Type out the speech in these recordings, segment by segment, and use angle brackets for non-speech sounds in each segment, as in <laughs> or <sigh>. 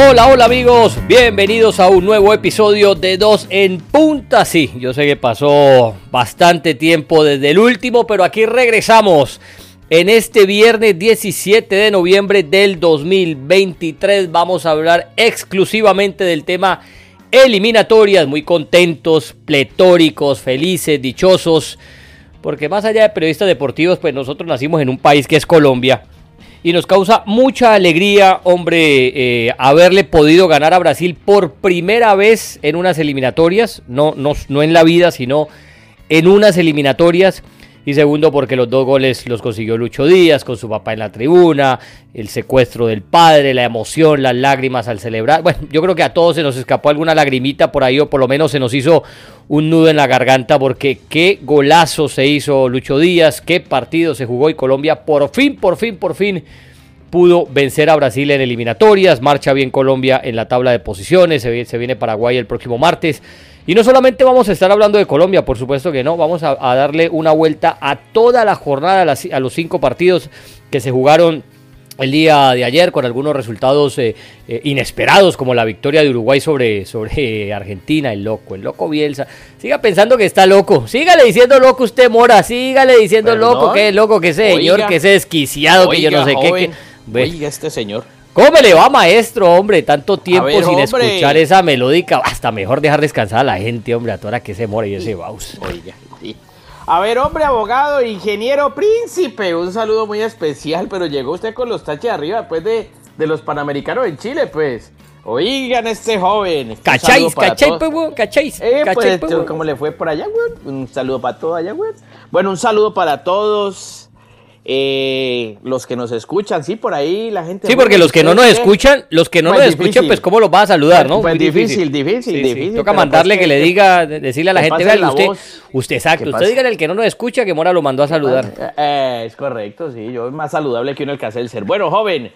Hola, hola amigos, bienvenidos a un nuevo episodio de Dos en Punta. Sí, yo sé que pasó bastante tiempo desde el último, pero aquí regresamos. En este viernes 17 de noviembre del 2023 vamos a hablar exclusivamente del tema eliminatorias. Muy contentos, pletóricos, felices, dichosos. Porque más allá de periodistas deportivos, pues nosotros nacimos en un país que es Colombia y nos causa mucha alegría, hombre, eh, haberle podido ganar a Brasil por primera vez en unas eliminatorias, no, no, no en la vida, sino en unas eliminatorias. Y segundo, porque los dos goles los consiguió Lucho Díaz con su papá en la tribuna, el secuestro del padre, la emoción, las lágrimas al celebrar. Bueno, yo creo que a todos se nos escapó alguna lagrimita por ahí, o por lo menos se nos hizo un nudo en la garganta, porque qué golazo se hizo Lucho Díaz, qué partido se jugó y Colombia por fin, por fin, por fin pudo vencer a Brasil en eliminatorias, marcha bien Colombia en la tabla de posiciones, se viene Paraguay el próximo martes. Y no solamente vamos a estar hablando de Colombia, por supuesto que no, vamos a, darle una vuelta a toda la jornada, a, los cinco partidos que se jugaron el día de ayer con algunos resultados eh, eh, inesperados como la victoria de Uruguay sobre, sobre Argentina, el loco, el loco Bielsa. Siga pensando que está loco, sígale diciendo loco usted Mora, sígale diciendo loco, que es loco, que señor, que es desquiciado, que yo no sé qué. Que, oiga este señor. ¿Cómo le va, maestro, hombre? Tanto tiempo sin escuchar esa melódica. Hasta mejor dejar descansar a la gente, hombre, a toda que se muere y ese baus. Oiga, sí. A ver, hombre, abogado, ingeniero, príncipe, un saludo muy especial, pero llegó usted con los taches arriba después de, de los Panamericanos en Chile, pues. Oigan este joven. ¿Cacháis? ¿Cacháis, pues, ¿Cacháis? Eh, pues, pues ¿cómo le fue por allá, güey? Un saludo para todos allá, güey. Bueno, un saludo para todos. Eh, los que nos escuchan, sí, por ahí la gente. Sí, porque los que no nos escuchan, los que no pues nos escuchan, pues cómo los va a saludar, ¿no? Pues difícil, difícil, difícil. Toca mandarle pues que, le diga, decirle a la gente, vea, usted, usted exacto, usted diga el que no nos escucha que Mora lo mandó a saludar. Eh, es correcto, sí, yo es más saludable que uno el que hace el ser. Bueno, joven,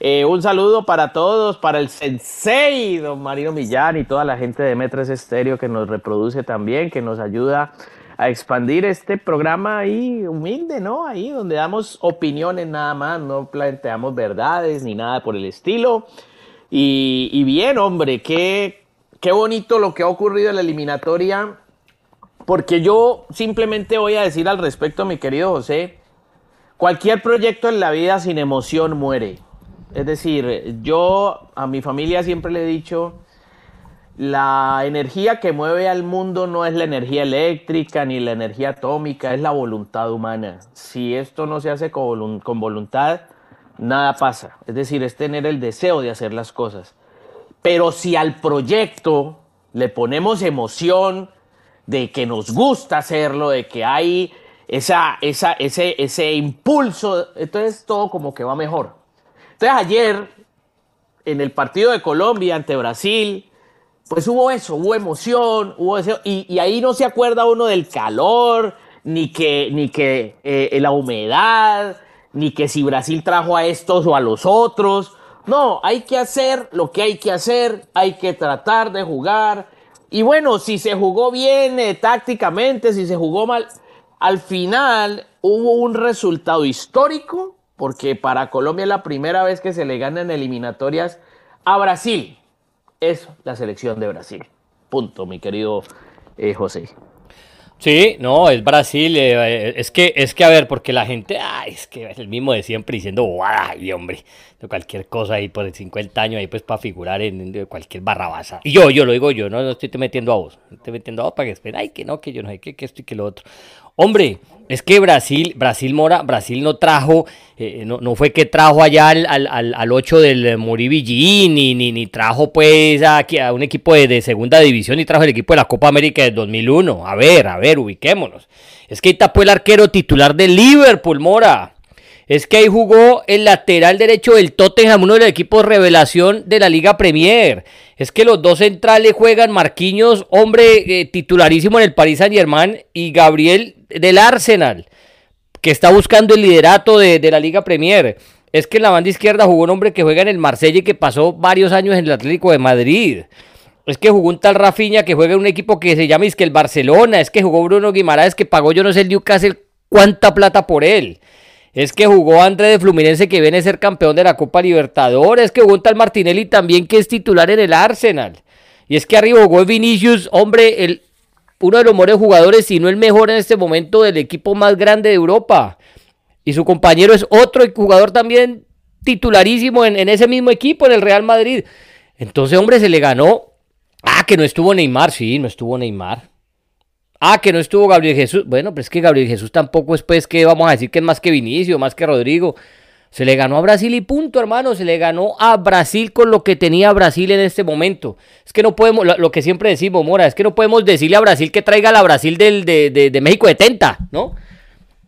eh, un saludo para todos, para el sensei, don Marino Millán y toda la gente de Metres Estéreo que nos reproduce también, que nos ayuda a expandir este programa ahí humilde, ¿no? Ahí donde damos opiniones nada más, no planteamos verdades ni nada por el estilo. Y, bien, hombre, qué, qué bonito lo que ha ocurrido en la eliminatoria, porque yo simplemente voy a decir al respecto, mi querido José, cualquier proyecto en la vida sin emoción muere. Es decir, yo a mi familia siempre le he dicho, la energía que mueve al mundo no es la energía eléctrica ni la energía atómica, es la voluntad humana. Si esto no se hace con, voluntad, nada pasa. Es decir, es tener el deseo de hacer las cosas. Pero si al proyecto le ponemos emoción de que nos gusta hacerlo, de que hay esa, ese, ese impulso, entonces todo como que va mejor. Entonces ayer, en el partido de Colombia ante Brasil, pues hubo eso, hubo emoción, hubo eso, y, ahí no se acuerda uno del calor, ni que, ni que eh, la humedad, ni que si Brasil trajo a estos o a los otros. No, hay que hacer lo que hay que hacer, hay que tratar de jugar. Y bueno, si se jugó bien eh, tácticamente, si se jugó mal, al final hubo un resultado histórico, porque para Colombia es la primera vez que se le ganan eliminatorias a Brasil es la selección de Brasil. Punto, mi querido eh, José. Sí, no, es Brasil. Eh, eh, es que, es que, a ver, porque la gente, ay, es que es el mismo de siempre diciendo, ay, hombre, cualquier cosa ahí por el 50 años ahí pues para figurar en, cualquier barrabasa. Y yo, yo lo digo yo, no, no estoy metiendo a vos, estoy metiendo a vos para que esperen, ay, que no, que yo no sé qué, que esto y que lo otro. Hombre, es que Brasil, Brasil Mora, Brasil no trajo, eh, no, no, fue que trajo allá al, al, al 8 del Moribillín, ni, ni, ni, trajo pues a, a un equipo de, de, segunda división, ni trajo el equipo de la Copa América del 2001. A ver, a ver, ubiquémonos. Es que ahí tapó el arquero titular de Liverpool, Mora. Es que ahí jugó el lateral derecho del Tottenham, uno de los equipos revelación de la Liga Premier. Es que los dos centrales juegan Marquinhos, hombre eh, titularísimo en el Paris Saint Germain, y Gabriel del Arsenal, que está buscando el liderato de, la Liga Premier. Es que en la banda izquierda jugó un hombre que juega en el Marsella y que pasó varios años en el Atlético de Madrid. Es que jugó un tal Rafinha que juega en un equipo que se llama que el Barcelona. Es que jugó Bruno Guimaraes que pagó yo no sé el Newcastle cuánta plata por él. Es que jugó André de Fluminense que viene a ser campeón de la Copa Libertadores. Es que jugó un tal Martinelli también que es titular en el Arsenal. Y es que arriba jugó Vinicius, hombre, el, uno de los mejores jugadores, si no el mejor en este momento del equipo más grande de Europa. Y su compañero es otro jugador también titularísimo en, en ese mismo equipo, en el Real Madrid. Entonces, hombre, se le ganó. Ah, que no estuvo Neymar, sí, no estuvo Neymar. Ah, que no estuvo Gabriel Jesús. Bueno, pero es que Gabriel Jesús tampoco es pues que vamos a decir que es más que Vinicio, más que Rodrigo. Se le ganó a Brasil y punto, hermano. Se le ganó a Brasil con lo que tenía Brasil en este momento. Es que no podemos, lo, que siempre decimos, Mora, es que no podemos decirle a Brasil que traiga a la Brasil del, de, de, de México 70, ¿no?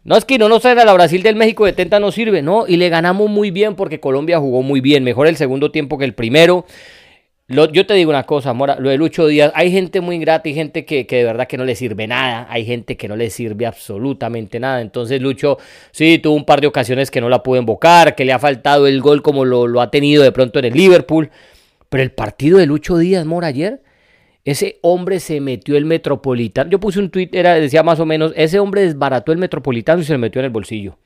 No es que no nos traiga la Brasil del México 70 no sirve, no. Y le ganamos muy bien porque Colombia jugó muy bien. Mejor el segundo tiempo que el primero yo te digo una cosa, Mora, lo de Lucho Díaz, hay gente muy ingrata y gente que, de verdad que no le sirve nada, hay gente que no le sirve absolutamente nada. Entonces Lucho sí tuvo un par de ocasiones que no la pudo invocar, que le ha faltado el gol como lo, lo ha tenido de pronto en el Liverpool. Pero el partido de Lucho Díaz, Mora, ayer, ese hombre se metió el Metropolitano. Yo puse un tweet, era, decía más o menos, ese hombre desbarató el Metropolitano y se lo metió en el bolsillo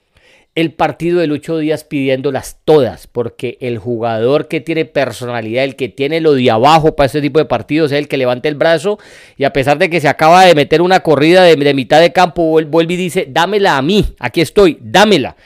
el partido de Lucho Díaz pidiéndolas todas, porque el jugador que tiene personalidad, el que tiene lo de abajo para este tipo de partidos, es el que levanta el brazo y a pesar de que se acaba de meter una corrida de, mitad de campo, vuelve y dice, dámela a mí, aquí estoy, dámela,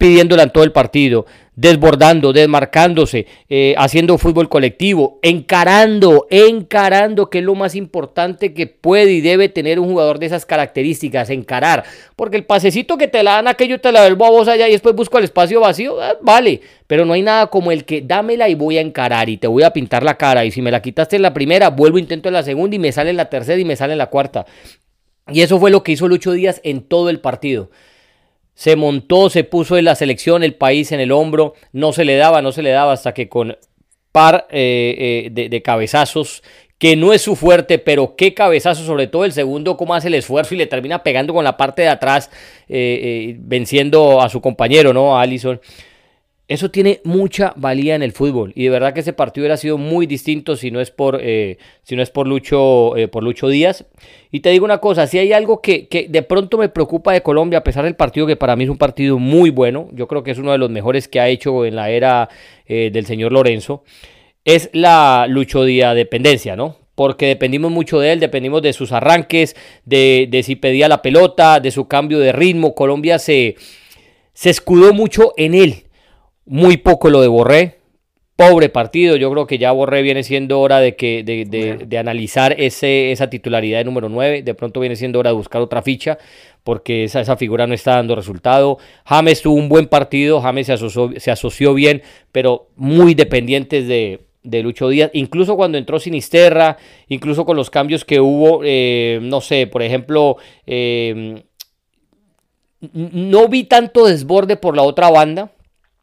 pidiéndola en todo el partido desbordando, desmarcándose, eh, haciendo fútbol colectivo, encarando, encarando, que es lo más importante que puede y debe tener un jugador de esas características, encarar. Porque el pasecito que te la dan aquello te la vuelvo a vos allá y después busco el espacio vacío, ah, vale, pero no hay nada como el que dámela y voy a encarar y te voy a pintar la cara y si me la quitaste en la primera, vuelvo, intento en la segunda y me sale en la tercera y me sale en la cuarta. Y eso fue lo que hizo Lucho Díaz en todo el partido se montó, se puso en la selección, el país en el hombro, no se le daba, no se le daba hasta que con par eh, eh, de, cabezazos, que no es su fuerte, pero qué cabezazo, sobre todo el segundo, cómo hace el esfuerzo y le termina pegando con la parte de atrás, eh, venciendo a su compañero, ¿no? A Allison. Eso tiene mucha valía en el fútbol y de verdad que ese partido hubiera sido muy distinto si no es por, eh, si no es por, Lucho, eh, por Lucho Díaz. Y te digo una cosa, si hay algo que, de pronto me preocupa de Colombia, a pesar del partido que para mí es un partido muy bueno, yo creo que es uno de los mejores que ha hecho en la era eh, del señor Lorenzo, es la Lucho Díaz dependencia, ¿no? porque dependimos mucho de él, dependimos de sus arranques, de, de, si pedía la pelota, de su cambio de ritmo. Colombia se, se escudó mucho en él muy poco lo de Borré. Pobre partido, yo creo que ya Borré viene siendo hora de, que, de, analizar ese, esa titularidad de número 9. De pronto viene siendo hora de buscar otra ficha porque esa, esa figura no está dando resultado. James tuvo un buen partido, James se asoció, se asoció bien, pero muy dependientes de, de Lucho Díaz, incluso cuando entró Sinisterra, incluso con los cambios que hubo, eh, no sé, por ejemplo, eh, no vi tanto desborde por la otra banda,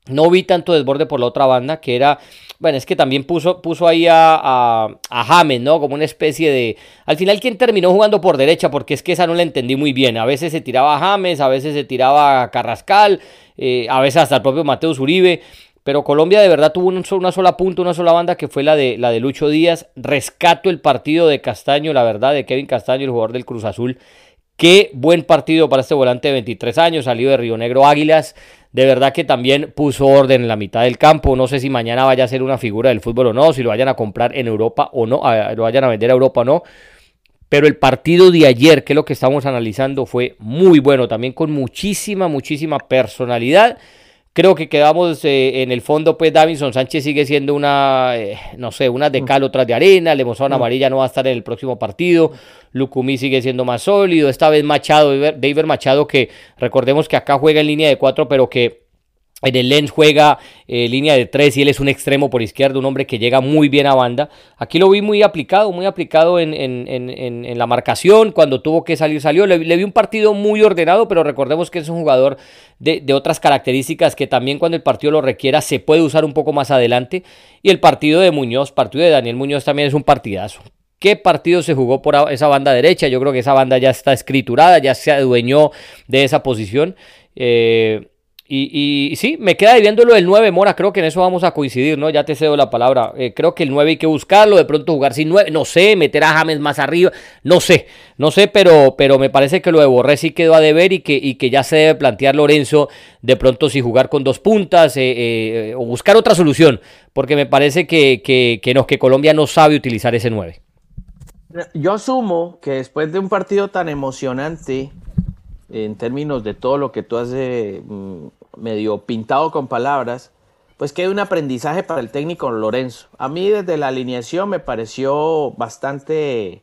no vi tanto desborde por la otra banda, que era, bueno, es que también puso, puso ahí a, a, James, ¿no? Como una especie de... Al final, ¿quién terminó jugando por derecha? Porque es que esa no la entendí muy bien. A veces se tiraba a James, a veces se tiraba a Carrascal, eh, a veces hasta el propio Mateus Uribe. Pero Colombia de verdad tuvo una sola punta, una sola banda que fue la de, la de Lucho Díaz. Rescato el partido de Castaño, la verdad, de Kevin Castaño, el jugador del Cruz Azul. Qué buen partido para este volante de 23 años, salido de Río Negro Águilas de verdad que también puso orden en la mitad del campo. No sé si mañana vaya a ser una figura del fútbol o no, si lo vayan a comprar en Europa o no, lo vayan a vender a Europa o no. Pero el partido de ayer, que es lo que estamos analizando, fue muy bueno, también con muchísima, muchísima personalidad Creo que quedamos eh, en el fondo, pues Davinson Sánchez sigue siendo una, eh, no sé, una de cal, otra de arena. Le a Amarilla no va a estar en el próximo partido. Lucumí sigue siendo más sólido. Esta vez Machado, David Machado, que recordemos que acá juega en línea de cuatro, pero que en el Lens juega eh, línea de tres y él es un extremo por izquierda, un hombre que llega muy bien a banda. Aquí lo vi muy aplicado, muy aplicado en, la marcación. Cuando tuvo que salir, salió. Le, vi un partido muy ordenado, pero recordemos que es un jugador de, de, otras características que también cuando el partido lo requiera se puede usar un poco más adelante. Y el partido de Muñoz, partido de Daniel Muñoz también es un partidazo. ¿Qué partido se jugó por esa banda derecha? Yo creo que esa banda ya está escriturada, ya se adueñó de esa posición. Eh, y, sí, me queda viendo lo del 9, Mora, creo que en eso vamos a coincidir, ¿no? Ya te cedo la palabra. Eh, creo que el 9 hay que buscarlo, de pronto jugar sin 9, no sé, meter a James más arriba, no sé, no sé, pero, pero me parece que lo de Borré sí quedó a deber y que, y que ya se debe plantear Lorenzo de pronto si jugar con dos puntas eh, eh, o buscar otra solución, porque me parece que, que, que, no, que Colombia no sabe utilizar ese 9. Yo asumo que después de un partido tan emocionante, en términos de todo lo que tú has mm, medio pintado con palabras, pues que hay un aprendizaje para el técnico Lorenzo. A mí desde la alineación me pareció bastante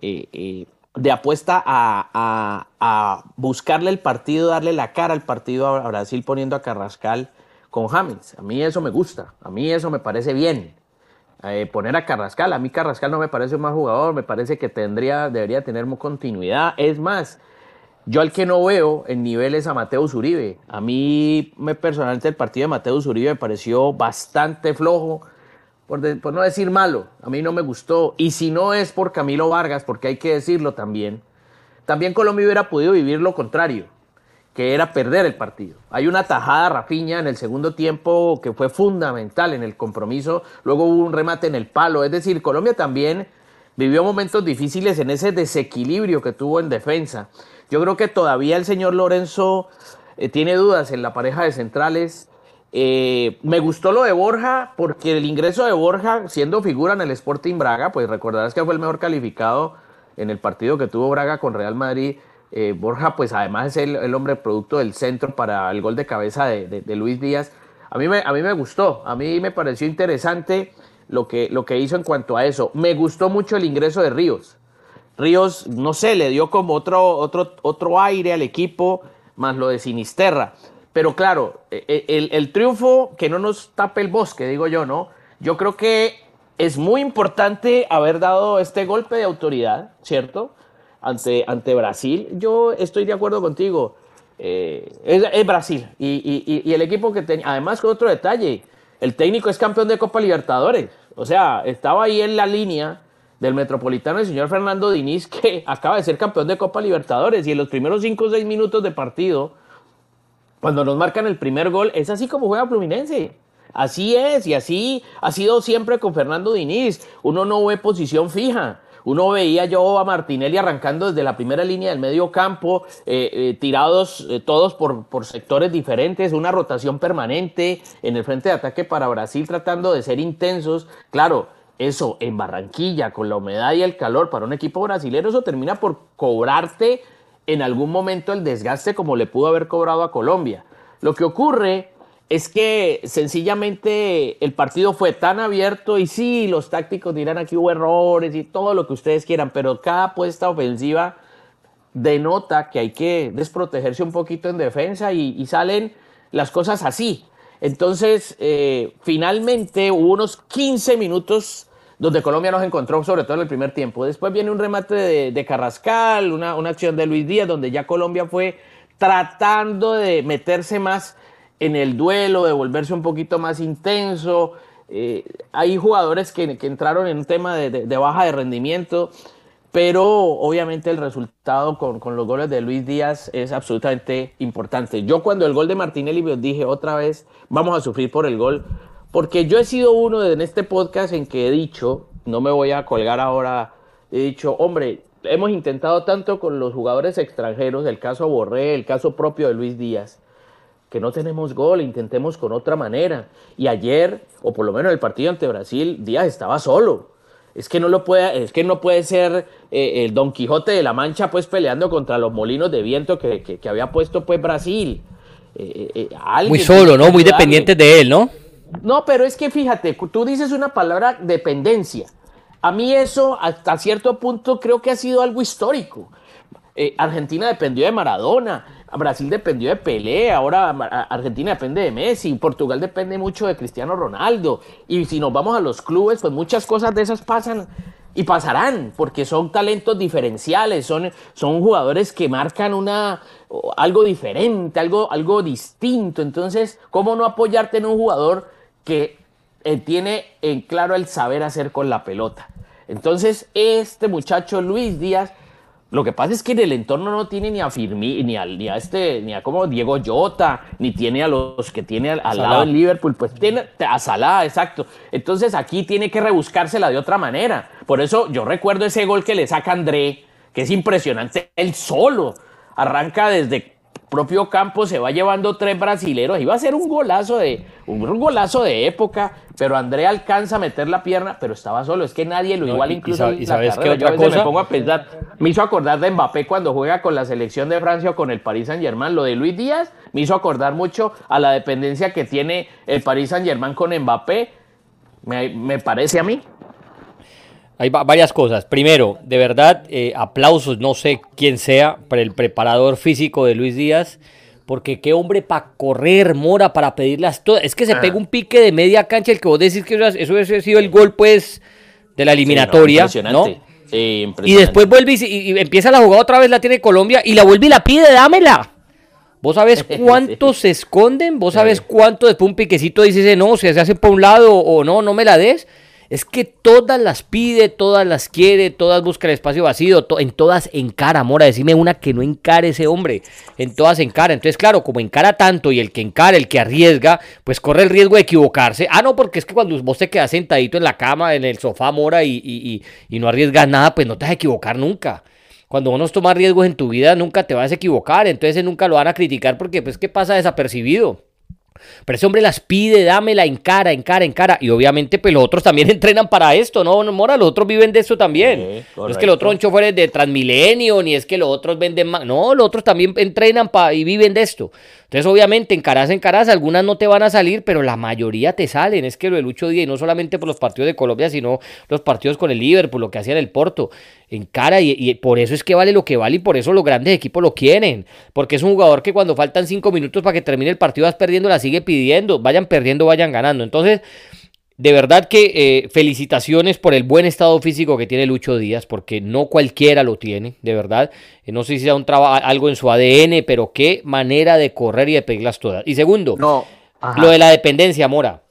eh, eh, de apuesta a, buscarle el partido, darle la cara al partido a Brasil poniendo a Carrascal con James. A mí eso me gusta, a mí eso me parece bien. Eh, poner a Carrascal, a mí Carrascal no me parece un mal jugador, me parece que tendría, debería tener continuidad. Es más, yo al que no veo en niveles a Mateus Uribe. A mí me, personalmente el partido de Mateus Uribe me pareció bastante flojo, por, no decir malo. A mí no me gustó. Y si no es por Camilo Vargas, porque hay que decirlo también, también Colombia hubiera podido vivir lo contrario, que era perder el partido. Hay una tajada Rafiña en el segundo tiempo que fue fundamental en el compromiso. Luego hubo un remate en el palo. Es decir, Colombia también vivió momentos difíciles en ese desequilibrio que tuvo en defensa. Yo creo que todavía el señor Lorenzo eh, tiene dudas en la pareja de centrales. Eh, me gustó lo de Borja porque el ingreso de Borja, siendo figura en el Sporting Braga, pues recordarás que fue el mejor calificado en el partido que tuvo Braga con Real Madrid. Eh, Borja, pues además es el, hombre producto del centro para el gol de cabeza de, Luis Díaz. A mí, me, a mí me gustó, a mí me pareció interesante lo que, lo que hizo en cuanto a eso. Me gustó mucho el ingreso de Ríos. Ríos, no sé, le dio como otro, otro, otro aire al equipo, más lo de Sinisterra. Pero claro, e, e, el, triunfo que no nos tape el bosque, digo yo, ¿no? Yo creo que es muy importante haber dado este golpe de autoridad, ¿cierto? Ante, ante Brasil. Yo estoy de acuerdo contigo. Eh, es, Brasil. Y, y, el equipo que tenía, además con otro detalle, el técnico es campeón de Copa Libertadores. O sea, estaba ahí en la línea del Metropolitano, el señor Fernando Diniz, que <laughs> acaba de ser campeón de Copa Libertadores y en los primeros 5 o 6 minutos de partido, cuando nos marcan el primer gol, es así como juega Fluminense. Así es, y así ha sido siempre con Fernando Diniz. Uno no ve posición fija. Uno veía yo a Martinelli arrancando desde la primera línea del medio campo, eh, eh, tirados eh, todos por, por, sectores diferentes, una rotación permanente en el frente de ataque para Brasil tratando de ser intensos. Claro, eso en Barranquilla, con la humedad y el calor para un equipo brasileño, eso termina por cobrarte en algún momento el desgaste como le pudo haber cobrado a Colombia. Lo que ocurre es que sencillamente el partido fue tan abierto y sí, los tácticos dirán aquí hubo errores y todo lo que ustedes quieran, pero cada apuesta ofensiva denota que hay que desprotegerse un poquito en defensa y, salen las cosas así. Entonces, eh, finalmente hubo unos 15 minutos donde Colombia nos encontró, sobre todo en el primer tiempo. Después viene un remate de, Carrascal, una, acción de Luis Díaz, donde ya Colombia fue tratando de meterse más en el duelo, de volverse un poquito más intenso. Eh, hay jugadores que, entraron en un tema de, baja de rendimiento, pero obviamente el resultado con, con, los goles de Luis Díaz es absolutamente importante. Yo cuando el gol de Martinelli dije otra vez, vamos a sufrir por el gol, porque yo he sido uno en este podcast en que he dicho, no me voy a colgar ahora, he dicho, hombre, hemos intentado tanto con los jugadores extranjeros, el caso Borré, el caso propio de Luis Díaz, que no tenemos gol, intentemos con otra manera. Y ayer, o por lo menos en el partido ante Brasil, Díaz estaba solo. Es que no lo puede, es que no puede ser eh, el Don Quijote de la Mancha, pues peleando contra los molinos de viento que, había puesto pues Brasil. Eh, eh, Muy solo, ¿no? Muy dependiente de él, ¿no? No, pero es que fíjate, tú dices una palabra dependencia. A mí eso hasta cierto punto creo que ha sido algo histórico. Eh, Argentina dependió de Maradona, Brasil dependió de Pelé, ahora Argentina depende de Messi, Portugal depende mucho de Cristiano Ronaldo. Y si nos vamos a los clubes, pues muchas cosas de esas pasan y pasarán, porque son talentos diferenciales, son, son jugadores que marcan una, algo diferente, algo, algo distinto. Entonces, ¿cómo no apoyarte en un jugador que eh, tiene en claro el saber hacer con la pelota. Entonces, este muchacho Luis Díaz, Lo que pasa es que en el entorno no tiene ni a Firmí, ni a, ni a este, ni a como Diego Jota, ni tiene a los que tiene al, lado del Liverpool, pues tiene a Salah, exacto. Entonces aquí tiene que rebuscársela de otra manera. Por eso yo recuerdo ese gol que le saca André, que es impresionante, él solo arranca desde propio campo se va llevando tres brasileros. Iba a ser un golazo de un golazo de época, pero André alcanza a meter la pierna, pero estaba solo. Es que nadie lo igual incluso. Y, sabes qué otra cosa. Me pongo a pensar. Me hizo acordar de Mbappé cuando juega con la selección de Francia o con el Paris Saint Germain. Lo de Luis Díaz me hizo acordar mucho a la dependencia que tiene el Paris Saint Germain con Mbappé. Me, me parece a mí. Hay varias cosas. Primero, de verdad, eh, aplausos, no sé quién sea, para el preparador físico de Luis Díaz, porque qué hombre para correr, Mora, para pedirlas todas. Es que se ah. pega un pique de media cancha, el que vos decís que eso ha sido el gol, pues, de la eliminatoria, ¿no? y después vuelve y, empieza la jugada otra vez, la tiene Colombia, y la vuelve y la pide, dámela. ¿Vos sabés <laughs> cuántos se esconden? ¿Vos sabés cuánto después un piquecito dice, no, se hace por un lado o no, no me la des? Es que todas las pide, todas las quiere, todas busca el espacio vacío, en todas encara, Mora. Decime una que no encare ese hombre. En todas encara. Entonces, claro, como encara tanto y el que encara, el que arriesga, pues corre el riesgo de equivocarse. Ah, no, porque es que cuando vos te quedas sentadito en la cama, en el sofá, Mora, y, no arriesgas nada, pues no te vas a equivocar nunca. Cuando uno toma riesgos en tu vida, nunca te vas a equivocar. Entonces, nunca lo van a criticar porque, pues, ¿qué pasa desapercibido? Pero ese hombre las pide, dámela en cara, en cara, en cara. Y obviamente, pues los otros también <laughs> entrenan para esto, ¿no, Mora? Los otros viven de eso también. no es que los otros choferes de Transmilenio, ni es que los otros venden más. No, los otros también entrenan para y viven de esto. Entonces, obviamente, en caras en algunas no te van a salir, pero la mayoría te salen. Es que lo de Lucho Díaz, y no solamente por los partidos de Colombia, sino los partidos con el Liverpool, lo que hacía en el Porto, en cara, y, por eso es que vale lo que vale, y por eso los grandes equipos lo quieren. Porque es un jugador que cuando faltan cinco minutos para que termine el partido, vas perdiendo, la sigue pidiendo. Vayan perdiendo, vayan ganando. Entonces. De verdad que eh, felicitaciones por el buen estado físico que tiene Lucho Díaz, porque no cualquiera lo tiene, de verdad. Eh, no sé si sea un algo en su ADN, pero qué manera de correr y de pegarlas todas. Y segundo, no. lo de la dependencia, Mora.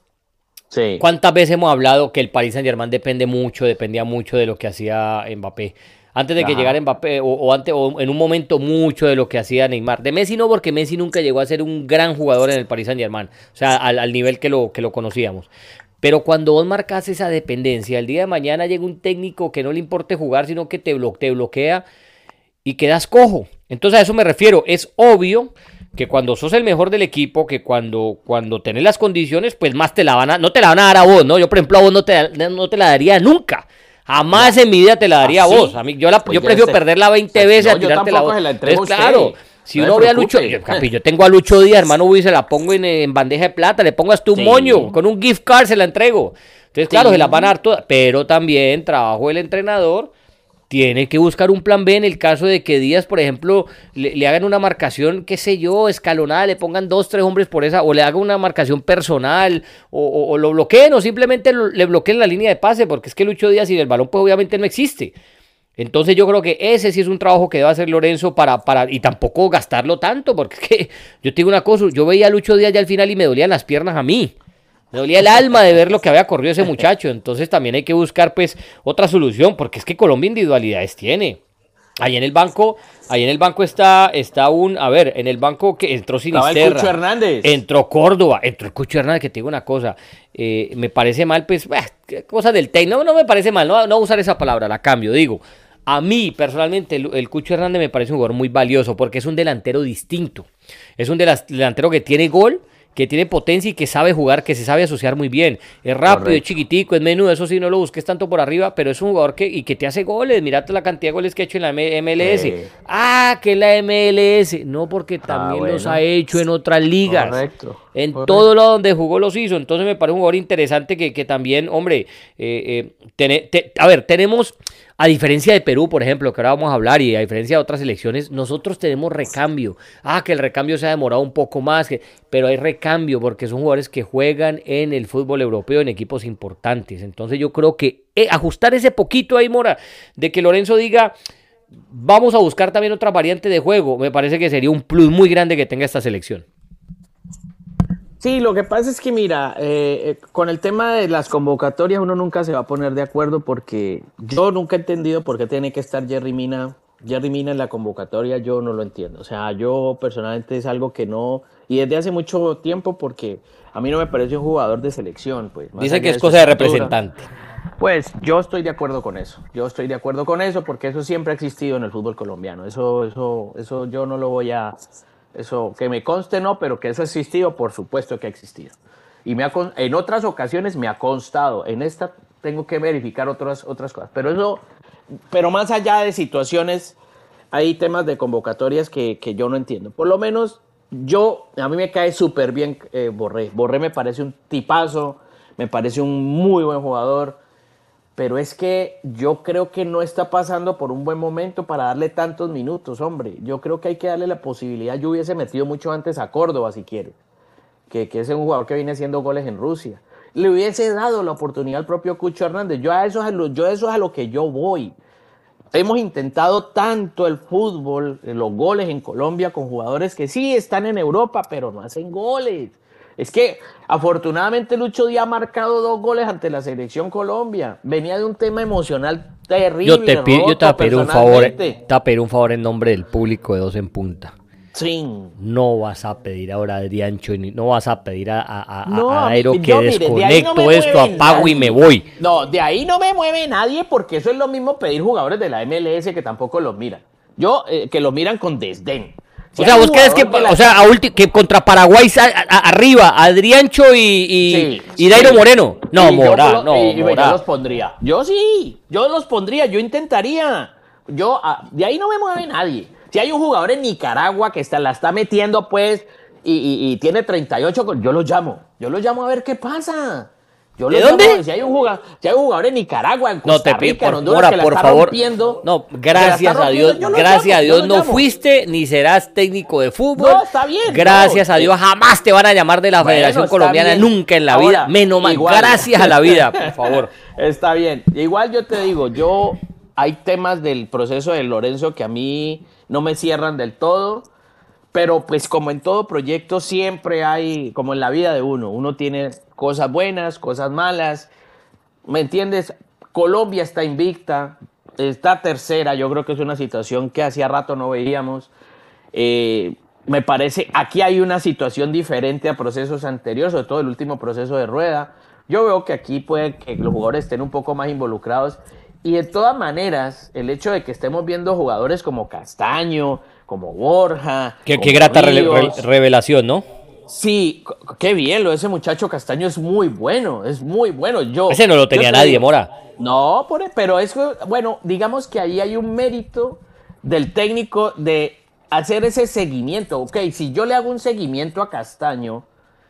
Sí. ¿Cuántas veces hemos hablado que el Paris Saint Germain depende mucho, dependía mucho de lo que hacía Mbappé? Antes de que llegara Mbappé, o, antes, o en un momento mucho de lo que hacía Neymar. De Messi no, porque Messi nunca llegó a ser un gran jugador en el Paris Saint Germain. O sea, al, al nivel que lo, que lo conocíamos. Pero cuando vos marcas esa dependencia, el día de mañana llega un técnico que no le importe jugar, sino que te, bloquea y quedas cojo. Entonces a eso me refiero. Es obvio que cuando sos el mejor del equipo, que cuando, cuando tenés las condiciones, pues más te la van a, no te la van a dar a vos, ¿no? Yo, por ejemplo, a vos no te, no te la daría nunca. Jamás en mi vida te la daría a ¿Ah, vos. A mí, yo, la, pues yo prefiero perderla 20 veces a tirarte la voz. claro, si uno ve a Lucho, yo, tengo a Lucho Díaz, hermano Uy, se la pongo en, bandeja de plata, le pongo hasta un moño, con un gift card se la entrego. Entonces, claro, se la van a dar todas, pero también trabajo el entrenador tiene que buscar un plan B en el caso de que Díaz, por ejemplo, le, hagan una marcación, qué sé yo, escalonada, le pongan dos, tres hombres por esa, o le hagan una marcación personal, o, lo bloqueen, o simplemente le bloqueen la línea de pase, porque es que Lucho Díaz y el balón, pues obviamente no existe. Entonces yo creo que ese sí es un trabajo que debe hacer Lorenzo para, para, y tampoco gastarlo tanto, porque es que yo te digo una cosa, yo veía a Lucho Díaz ya al final y me dolían las piernas a mí. Me dolía el alma de ver lo que había corrido ese muchacho. Entonces también hay que buscar pues otra solución, porque es que Colombia individualidades tiene. Ahí en el banco, ahí en el banco está, está un, a ver, en el banco que entró Sinisterra. Cucho Hernández. Entró Córdoba, entró el Cucho Hernández, que te digo una cosa, eh, me parece mal, pues, cosa del técnico, no, me parece mal, no, no usar esa palabra, la cambio, digo, a mí, personalmente, el, Cucho Hernández me parece un jugador muy valioso porque es un delantero distinto. Es un delantero que tiene gol, que tiene potencia y que sabe jugar, que se sabe asociar muy bien. Es rápido, es chiquitico, es menudo, eso sí no lo busques tanto por arriba, pero es un jugador que, y que te hace goles. Mirate la cantidad de goles que ha hecho en la MLS. Ah, que la MLS. No, porque ah, también los ha hecho en otras ligas. Correcto. En todo lo donde jugó los hizo. Entonces me parece un jugador interesante que, que también, hombre, eh, eh, a ver, tenemos a diferencia de Perú, por ejemplo, que ahora vamos a hablar, y a diferencia de otras elecciones, nosotros tenemos recambio. Ah, que el recambio se ha demorado un poco más, pero hay recambio porque son jugadores que juegan en el fútbol europeo en equipos importantes. Entonces yo creo que eh, ajustar ese poquito ahí, Mora, de que Lorenzo diga, vamos a buscar también otra variante de juego, me parece que sería un plus muy grande que tenga esta selección. Sí, lo que pasa es que mira, eh, eh, con el tema de las convocatorias uno nunca se va a poner de acuerdo porque yo nunca he entendido por qué tiene que estar Jerry Mina Jerry Mina en la convocatoria yo no lo entiendo. O sea, yo personalmente es algo que no... Y desde hace mucho tiempo porque a mí no me parece un jugador de selección. Pues, Dice que es cosa de representante. Pues yo estoy de acuerdo con eso. Yo estoy de acuerdo con eso porque eso siempre ha existido en el fútbol colombiano. Eso, eso, eso yo no lo voy a... Eso que me conste no, pero que eso ha existido, por supuesto que ha existido. Y me ha, en otras ocasiones me ha constado. En esta tengo que verificar otras, otras cosas. Pero eso, pero más allá de situaciones, hay temas de convocatorias que, que yo no entiendo. Por lo menos yo, a mí me cae súper bien eh, Borré. Borré me parece un tipazo, me parece un muy buen jugador. Pero es que yo creo que no está pasando por un buen momento para darle tantos minutos, hombre. Yo creo que hay que darle la posibilidad. Yo hubiese metido mucho antes a Córdoba, si quiere, que, que es un jugador que viene haciendo goles en Rusia le hubiese dado la oportunidad al propio Cucho Hernández. Yo a eso es a lo, yo eso es a lo que yo voy. Hemos intentado tanto el fútbol, los goles en Colombia con jugadores que sí están en Europa, pero no hacen goles. Es que afortunadamente Lucho Díaz ha marcado dos goles ante la selección Colombia. Venía de un tema emocional terrible. Yo te pido, yo te pido un favor, te pido un favor en nombre del público de Dos en Punta. No vas a pedir ahora a Adriancho, no vas a pedir a, a, que desconecto esto, apago y me voy. No, de ahí no me mueve nadie porque eso es lo mismo pedir jugadores de la MLS que tampoco los miran. Yo, eh, que los miran con desdén. O sea, vos crees que, o sea, que contra Paraguay arriba, Adriancho y, y, Dairo Moreno. No, Mora, no, Yo los pondría. Yo sí, yo los pondría, yo intentaría. Yo, ah, de ahí no me mueve nadie. Si hay un jugador en Nicaragua que está, la está metiendo, pues, y, tiene 38, yo lo llamo. Yo lo llamo a ver qué pasa. Yo ¿De dónde? si, hay un jugador, si hay un jugador en Nicaragua, en Costa no te Rica, por, en Honduras, que por favor. No, gracias a Dios, gracias a Dios no fuiste ni serás técnico de fútbol. No, está bien. Gracias a Dios jamás te van a llamar de la Federación Colombiana nunca en la vida. Menos mal, gracias a la vida, por <laughs> favor. Está bien. Igual yo te digo, yo hay temas del proceso de Lorenzo que a mí no me cierran del todo, pero pues como en todo proyecto siempre hay, como en la vida de uno, uno tiene cosas buenas, cosas malas, ¿me entiendes? Colombia está invicta, está tercera, yo creo que es una situación que hacía rato no veíamos. Eh, me parece, aquí hay una situación diferente a procesos anteriores, sobre todo el último proceso de rueda. Yo veo que aquí puede que los jugadores estén un poco más involucrados y de todas maneras, el hecho de que estemos viendo jugadores como Castaño, como Borja. Qué, grata revelación, ¿no? Sí, qué bien, lo de ese muchacho Castaño es muy bueno, es muy bueno. Yo, ese no lo tenía nadie, Mora. No, e, pero es bueno, digamos que ahí hay un mérito del técnico de hacer ese seguimiento. Ok, si yo le hago un seguimiento a Castaño,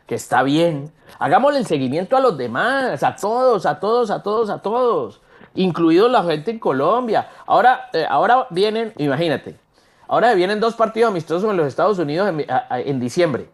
que está bien, hagámosle el seguimiento a los demás, a todos, a todos, a todos, a todos incluido la gente en Colombia. Ahora, eh, ahora vienen, imagínate, ahora vienen dos partidos amistosos en los Estados Unidos en, diciembre.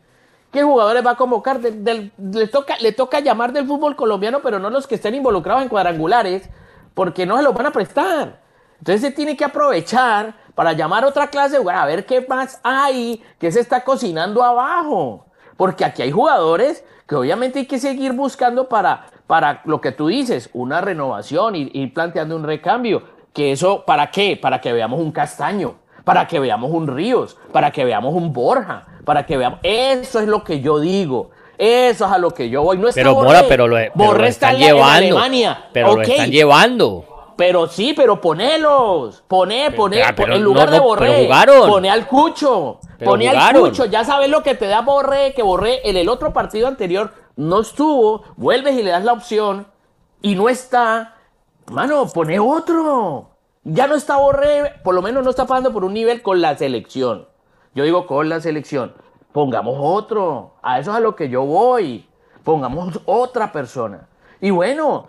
¿Qué jugadores va a convocar? le, toca, le toca llamar del fútbol colombiano, pero no los que estén involucrados en cuadrangulares, porque no se los van a prestar. Entonces se tiene que aprovechar para llamar otra clase de a ver qué más hay, qué se está cocinando abajo. Porque aquí hay jugadores que obviamente hay que seguir buscando para, para lo que tú dices, una renovación y ir planteando un recambio. Que eso, ¿para qué? Para que veamos un Castaño, para que veamos un Ríos, para que veamos un Borja, para que veamos. Eso es lo que yo digo. Eso es a lo que yo voy. No está pero Mora, pero lo, están llevando. Alemania. Pero lo están llevando. Pero sí, pero ponelos. Poné, poné. en lugar de Borré, pone al Cucho. pone al Cucho. Ya sabes lo que te da Borré, que Borré en el otro partido anterior no estuvo, vuelves y le das la opción y no está, mano, pone otro. Ya no está Borré, por lo menos no está pasando por un nivel con la selección. Yo digo con la selección. Pongamos otro. A eso es a lo que yo voy. Pongamos otra persona. Y bueno,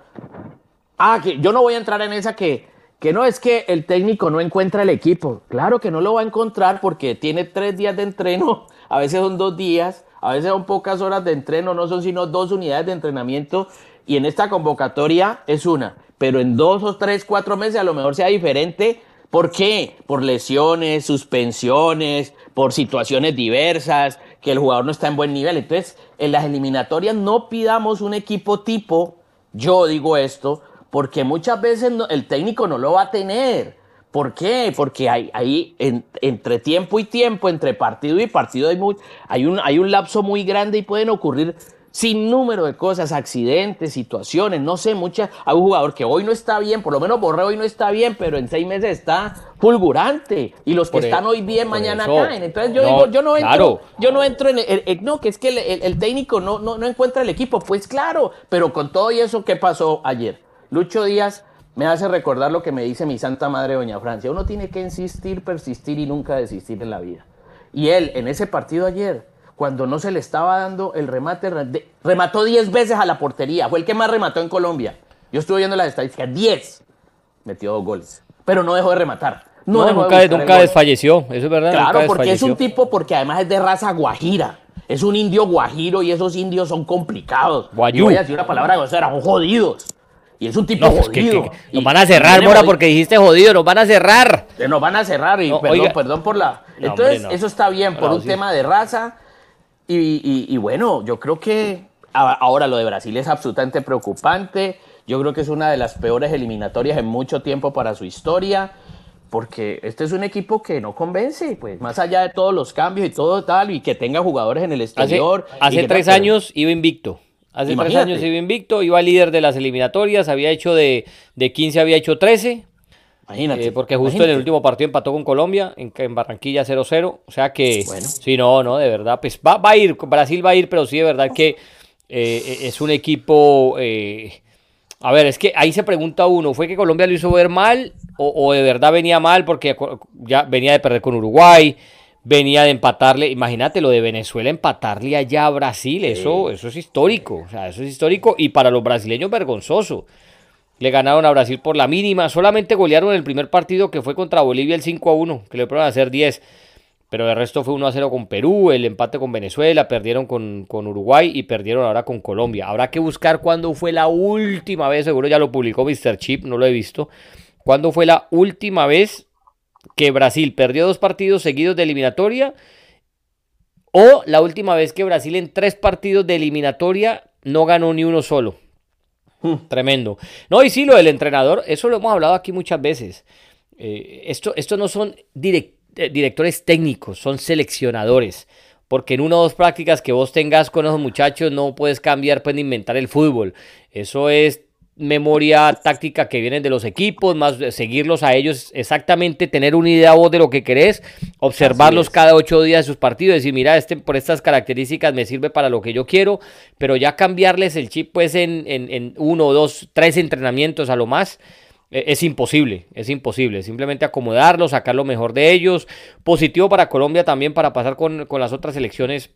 ah, que yo no voy a entrar en esa que, que no es que el técnico no encuentra el equipo. Claro que no lo va a encontrar porque tiene tres días de entreno, <laughs> a veces son dos días, a veces son pocas horas de entreno, no son sino dos unidades de entrenamiento y en esta convocatoria es una, pero en dos o tres, cuatro meses a lo mejor sea diferente. ¿Por qué? Por lesiones, suspensiones, por situaciones diversas, que el jugador no está en buen nivel. Entonces, en las eliminatorias no pidamos un equipo tipo, yo digo esto, porque muchas veces el técnico no lo va a tener ¿Por qué? Porque hay, hay entre tiempo y tiempo, entre partido y partido, hay, hay, un, hay un lapso muy grande y pueden ocurrir sin número de cosas, accidentes, situaciones, no sé, muchas. Hay un jugador que hoy no está bien, por lo menos Borré hoy no está bien, pero en seis meses está fulgurante. Y los que están e- hoy bien, mañana caen. Entonces yo digo, yo no entro, yo no entro en el, no, que es que el, técnico no, no, no encuentra el equipo. Pues claro, pero con todo y eso, ¿qué pasó ayer? Lucho Díaz me hace recordar lo que me dice mi santa madre Doña Francia. Uno tiene que insistir, persistir y nunca desistir en la vida. Y él, en ese partido ayer, cuando no se le estaba dando el remate, remató 10 veces a la portería. Fue el que más remató en Colombia. Yo estuve viendo las estadísticas, 10. Metió dos goles. Pero no dejó de rematar. No, nunca, nunca desfalleció, eso es verdad. Claro, porque es un tipo, porque además es de raza guajira. Es un indio guajiro y esos indios son complicados. Guayú. voy a decir una palabra grosera, son jodidos. Y es un tipo jodido. nos van a cerrar, Mora, porque dijiste jodido, nos van a cerrar. Nos van a cerrar y perdón, perdón por la... Entonces, eso está bien, por un tema de raza y, bueno, yo creo que ahora lo de Brasil es absolutamente preocupante. Yo creo que es una de las peores eliminatorias en mucho tiempo para su historia, porque este es un equipo que no convence, pues más allá de todos los cambios y todo tal, y que tenga jugadores en el exterior. Hace, tres años iba invicto. Hace tres años iba invicto, iba líder de las eliminatorias, había hecho de, de 15, había hecho 13. Imagínate. Eh, porque justo en el último partido empató con Colombia, en, en Barranquilla 0-0. O sea que, bueno. sí, no, no, de verdad, pues va, a ir, Brasil va a ir, pero sí, de verdad que eh, es un equipo... Eh, a ver, es que ahí se pregunta uno, ¿fue que Colombia lo hizo ver mal o, de verdad venía mal porque ya venía de perder con Uruguay, venía de empatarle, imagínate lo de Venezuela empatarle allá a Brasil, eso, eso es histórico, o sea, eso es histórico y para los brasileños vergonzoso. Le ganaron a Brasil por la mínima. Solamente golearon el primer partido que fue contra Bolivia el 5 a 1, que le fueron a hacer 10. Pero el resto fue 1 a 0 con Perú, el empate con Venezuela, perdieron con, con, Uruguay y perdieron ahora con Colombia. Habrá que buscar cuándo fue la última vez, seguro ya lo publicó Mr. Chip, no lo he visto. ¿Cuándo fue la última vez que Brasil perdió dos partidos seguidos de eliminatoria? O la última vez que Brasil en tres partidos de eliminatoria no ganó ni uno solo. Hmm. Tremendo. No, y sí, lo del entrenador, eso lo hemos hablado aquí muchas veces. Eh, esto, esto no son eh, directores técnicos, son seleccionadores. Porque en una o dos prácticas que vos tengas con esos muchachos no puedes cambiar, pueden inventar el fútbol. Eso es memoria táctica que vienen de los equipos, más seguirlos a ellos exactamente, tener una idea vos de lo que querés, observarlos cada ocho días de sus partidos, decir, mira, este por estas características me sirve para lo que yo quiero, pero ya cambiarles el chip pues en, en, uno, dos, tres entrenamientos a lo más, e, es imposible, es imposible. Simplemente acomodarlos, sacar lo mejor de ellos. Positivo para Colombia también para pasar con, con las otras elecciones.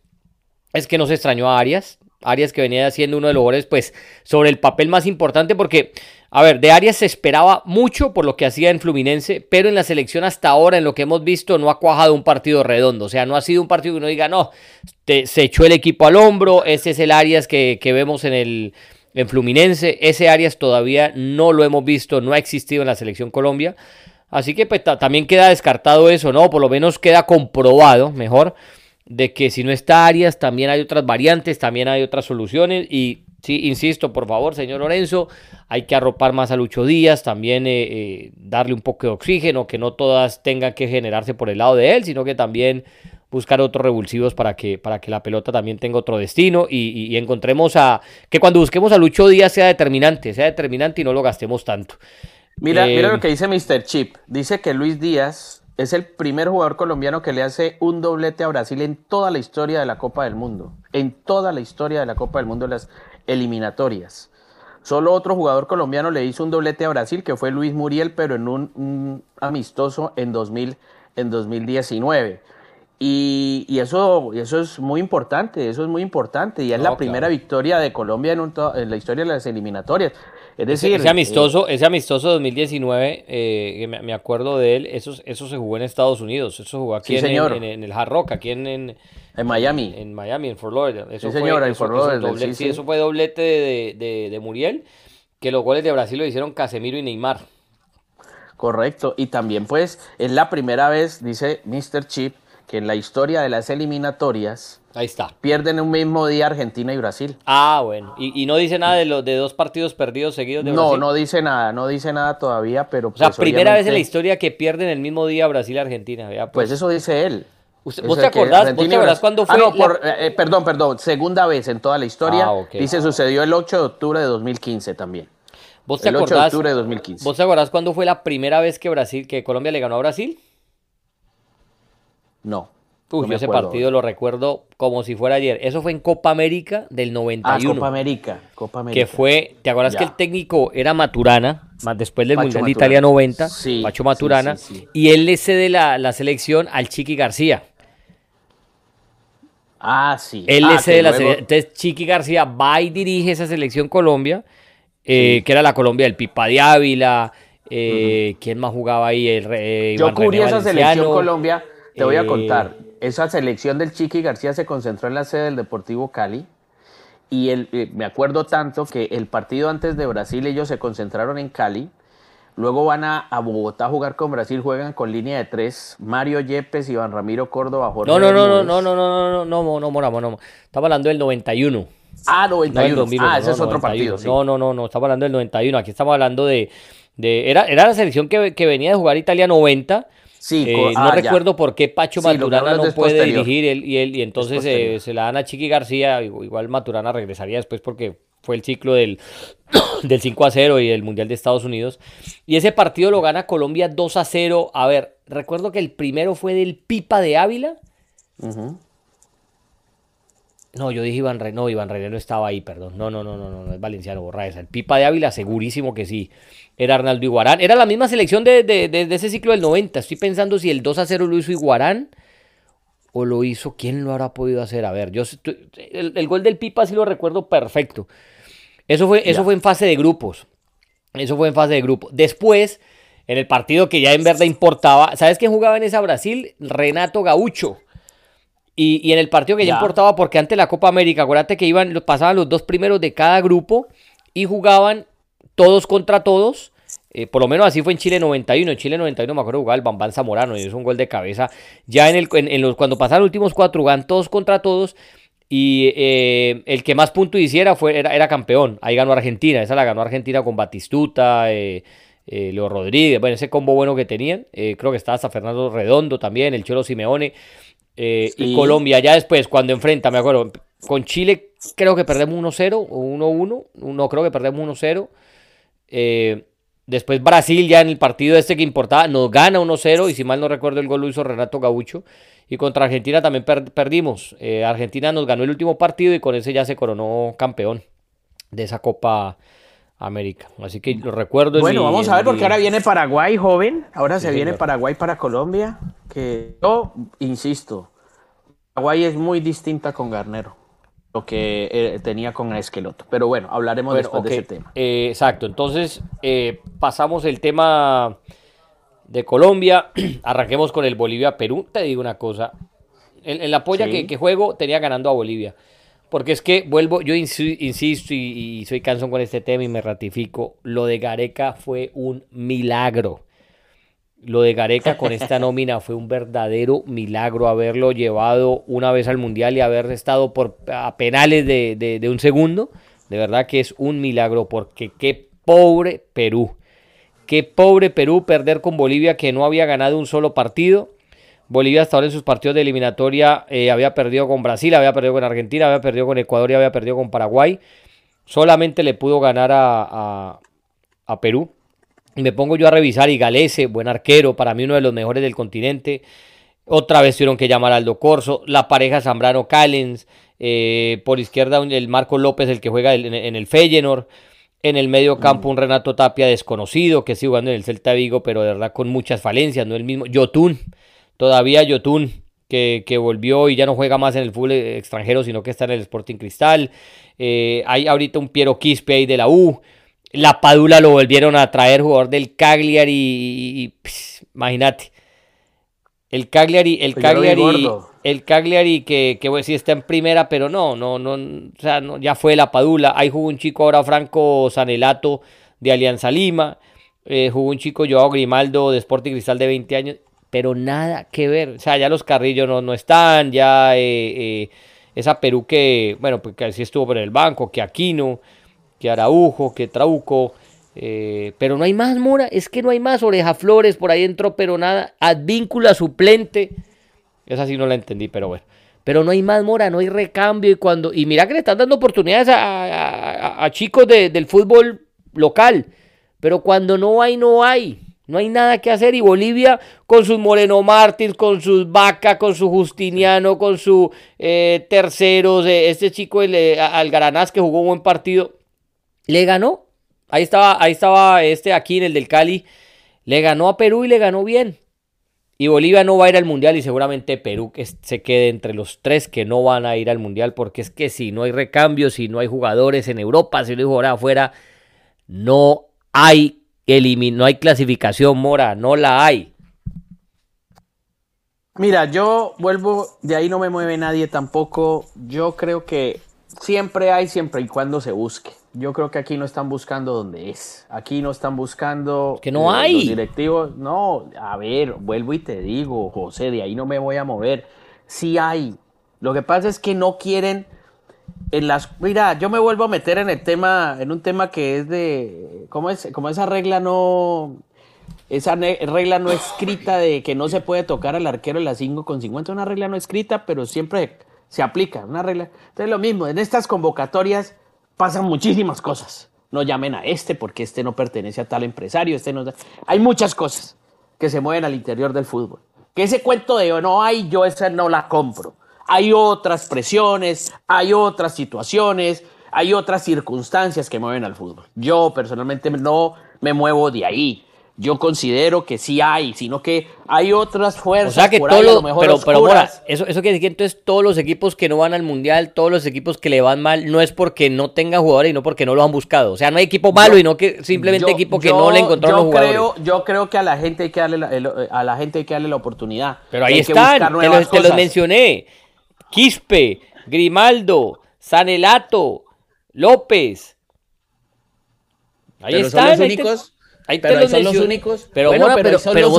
Es que no se extrañó a Arias. Arias que venía siendo uno de los goles, pues, sobre el papel más importante, porque, a ver, de Arias se esperaba mucho por lo que hacía en Fluminense, pero en la selección hasta ahora, en lo que hemos visto, no ha cuajado un partido redondo. O sea, no ha sido un partido que uno diga, no, se echó el equipo al hombro, ese es el Arias que, vemos en el en Fluminense. Ese Arias todavía no lo hemos visto, no ha existido en la selección Colombia. Así que pues, también queda descartado eso, ¿no? Por lo menos queda comprobado, mejor de que si no está Arias, también hay otras variantes, también hay otras soluciones. Y sí, insisto, por favor, señor Lorenzo, hay que arropar más a Lucho Díaz, también eh, eh, darle un poco de oxígeno, que no todas tengan que generarse por el lado de él, sino que también buscar otros revulsivos para que, para que la pelota también tenga otro destino y, encontremos a que cuando busquemos a Lucho Díaz sea determinante, sea determinante y no lo gastemos tanto. Mira, mira lo eh, que dice Mr. Chip. Dice que Luis Díaz es el primer jugador colombiano que le hace un doblete a Brasil en toda la historia de la Copa del Mundo. En toda la historia de la Copa del Mundo, las eliminatorias. Solo otro jugador colombiano le hizo un doblete a Brasil, que fue Luis Muriel, pero en un, amistoso en, 2000, en 2019. Y, eso, eso es muy importante, eso es muy importante. Y es la primera victoria de Colombia en, en la historia de las eliminatorias. Es decir, ese, amistoso, ese amistoso 2019, eh, me, acuerdo de él, eso, eso se jugó en Estados Unidos, eso jugó aquí en, en, el Hard Rock, aquí en, en, Miami. En Miami, en Fort Lauderdale. Eso sí, señor, en Fort Lauderdale. sí, eso fue doblete de, de, Muriel, que los goles de Brasil lo hicieron Casemiro y Neymar. Correcto, y también pues es la primera vez, dice Mr. Chip, que en la historia de las eliminatorias Ahí está. pierden un mismo día Argentina y Brasil. Ah, bueno. ¿Y, no dice nada de los de dos partidos perdidos seguidos de no, Brasil? No, no dice nada, no dice nada todavía, pero... O sea, pues, primera vez en la historia que pierden el mismo día Brasil y Argentina. pues. pues. eso dice él. ¿Vos te acordás, ¿Vos te acordás cuándo fue? Ah, no, por, eh, perdón, perdón, segunda vez en toda la historia. Ah, Dice, sucedió el 8 de octubre de 2015 también. ¿Vos te el 8 de octubre de 2015. ¿Vos te acordás cuándo fue la primera vez que Brasil, que Colombia le ganó a Brasil? No. Uy, ese partido lo recuerdo como si fuera ayer. Eso fue en Copa América del 91. Ah, Copa América, Copa América. Que fue, ¿te acuerdas que el técnico era Maturana? Más después del Mundial de Italia 90, sí, Pacho Maturana. y él le cede la, la, selección al Chiqui García. Ah, sí. Él le ah, cede la selección. Entonces Chiqui García va y dirige esa selección Colombia, eh, que era la Colombia del Pipa de Ávila. Eh, ¿Quién más jugaba ahí? El, eh, Yo cubrí esa selección Colombia, te voy a contar esa selección del Chiqui García se concentró en la sede del Deportivo Cali. Y el, eh, me acuerdo tanto que el partido antes de Brasil ellos se concentraron en Cali. Luego van a, Bogotá a jugar con Brasil, juegan con línea de tres. Mario Yepes, Iván Ramiro Córdoba, Jorge. No, no, no, no, no, no, no, no, no, no, no, no, Estamos hablando del 91. Ah, 91. ah, ese es otro partido. No, no, no, no, estamos hablando del 91. Aquí estamos hablando de. de era, era la selección que, que venía de jugar Italia 90 Sí, eh, no ah, recuerdo por qué Pacho Maturana no puede dirigir él, y, él, y entonces eh, se la dan a Chiqui García. Igual Maturana regresaría después porque fue el ciclo del, <coughs> del 5 a 0 y el Mundial de Estados Unidos. Y ese partido lo gana Colombia 2 a 0. A ver, recuerdo que el primero fue del Pipa de Ávila. No, yo dije Iván Rey, no, Iván Rey no estaba ahí, perdón. No, no, no, no, no, no es Valenciano, borra esa. El Pipa de Ávila, segurísimo que sí. Era Arnaldo Iguarán. Era la misma selección de, ese ciclo del 90. Estoy pensando si el 2 a 0 lo hizo Iguarán o lo hizo, ¿quién lo habrá podido hacer? A ver, yo el, gol del Pipa sí lo recuerdo perfecto. Eso fue, eso fue en fase de grupos. Eso fue en fase de grupos. Después, en el partido que ya en verdad importaba, ¿sabes quién jugaba en esa Brasil? Renato Gaucho. Y, en el partido que ya, importaba, porque antes la Copa América, acuérdate que iban, pasaban los dos primeros de cada grupo y jugaban todos contra todos. Eh, por lo menos así fue en Chile 91. En Chile 91 me acuerdo jugar el Bambán Zamorano y es un gol de cabeza. Ya en, el, en, los, cuando pasaron los últimos cuatro, jugaban todos contra todos. Y eh, el que más puntos hiciera fue, era, era, campeón. Ahí ganó Argentina. Esa la ganó Argentina con Batistuta, eh, Leo Rodríguez. Bueno, ese combo bueno que tenían. creo que estaba hasta Fernando Redondo también, el Cholo Simeone. Eh, y Colombia ya después, cuando enfrenta, me acuerdo, con Chile creo que perdemos 1-0 o 1-1, no creo que perdemos 1-0. Eh, después Brasil ya en el partido este que importaba nos gana 1-0 y si mal no recuerdo el gol lo hizo Renato Gaucho. Y contra Argentina también perdimos. Eh, Argentina nos ganó el último partido y con ese ya se coronó campeón de esa Copa América. Así que lo recuerdo. Bueno, vamos a ver porque ahora viene Paraguay, joven. Ahora se viene Paraguay para Colombia. Que yo insisto, Paraguay es muy distinta con Garnero. Lo que eh, tenía con Esqueloto. Pero bueno, hablaremos después de ese tema. Eh, exacto. Entonces, eh, pasamos el tema de Colombia. <clears throat> Arranquemos con el Bolivia-Perú. Te digo una cosa. En, la polla que, que juego tenía ganando a Bolivia. Porque es que vuelvo, yo insisto y, soy cansón con este tema y me ratifico, lo de Gareca fue un milagro. Lo de Gareca con esta <laughs> nómina fue un verdadero milagro haberlo llevado una vez al Mundial y haber estado por, a penales de, de un segundo. De verdad que es un milagro porque qué pobre Perú. Qué pobre Perú perder con Bolivia que no había ganado un solo partido Bolivia hasta ahora en sus partidos de eliminatoria eh, había perdido con Brasil, había perdido con Argentina, había perdido con Ecuador y había perdido con Paraguay. Solamente le pudo ganar a, Perú. Y me pongo yo a revisar y Galese, buen arquero, para mí uno de los mejores del continente. Otra vez tuvieron que llamar a Aldo Corso, la pareja Zambrano Callens, eh, por izquierda el Marco López, el que juega en, el Feyenoord. En el medio campo un Renato Tapia desconocido, que sigue jugando en el Celta Vigo, pero de verdad con muchas falencias, no el mismo. Yotun, Todavía Yotun, que, volvió y ya no juega más en el fútbol extranjero, sino que está en el Sporting Cristal. Eh, hay ahorita un Piero Quispe ahí de la U. La Padula lo volvieron a traer, jugador del Cagliari. Y, imagínate. El Cagliari, el pues Cagliari, el Cagliari que, que sí está en primera, pero no, no, no, o sea, no, ya fue la Padula. Ahí jugó un chico ahora Franco Sanelato de Alianza Lima. Eh, jugó un chico Joao Grimaldo de Sporting Cristal de 20 años pero nada que ver. O sea, ya los carrillos no, no están, ya eh, eh, esa Perú que, bueno, pues que así estuvo por el banco, que Aquino, que Araujo, que Trauco. Eh, pero no hay más, Mora, es que no hay más. Oreja Flores por ahí entró, pero nada. Advíncula suplente. Esa sí no la entendí, pero bueno. Pero no hay más, Mora, no hay recambio. Y cuando y mira que le están dando oportunidades a, chicos del fútbol local. Pero cuando no hay, no hay. No hay nada que hacer. Y Bolivia con sus Moreno Martins, con sus Vaca, con su Justiniano, con su eh, terceros, este chico el, eh, Algaranás que jugó un buen partido, le ganó. Ahí estaba, ahí estaba este aquí en el del Cali. Le ganó a Perú y le ganó bien. Y Bolivia no va a ir al Mundial y seguramente Perú que se quede entre los tres que no van a ir al Mundial porque es que si no hay recambios, si no hay jugadores en Europa, si no hay jugadores afuera, no hay no hay clasificación, Mora, no la hay. Mira, yo vuelvo, de ahí no me mueve nadie tampoco. Yo creo que siempre hay, siempre y cuando se busque. Yo creo que aquí no están buscando donde es. Aquí no están buscando. Que no hay. Los directivos. No, a ver, vuelvo y te digo, José, de ahí no me voy a mover. Sí hay. Lo que pasa es que no quieren en las mira, yo me vuelvo a meter en el tema, en un tema que es de cómo es, como esa regla no esa regla no escrita de que no se puede tocar al arquero en las 5 con 50, una regla no escrita, pero siempre se aplica, una regla. Entonces lo mismo, en estas convocatorias pasan muchísimas cosas. No llamen a este porque este no pertenece a tal empresario, este no hay muchas cosas que se mueven al interior del fútbol. Que ese cuento de no hay, yo esa no la compro hay otras presiones, hay otras situaciones, hay otras circunstancias que mueven al fútbol. Yo personalmente no me muevo de ahí. Yo considero que sí hay, sino que hay otras fuerzas. O sea que todo pero, pero eso, eso quiere decir que entonces todos los equipos que no van al mundial, todos los equipos que le van mal, no es porque no tengan jugadores y no porque no lo han buscado. O sea, no hay equipo malo y no que simplemente equipo que no le encontraron los jugadores. Creo, yo creo que a la gente hay que darle la, a la gente hay que darle la oportunidad. Pero ahí están, te los mencioné. Quispe, Grimaldo, Sanelato, López. Ahí están. Son los únicos. Ahí pero son los únicos. Pero, bueno, pero,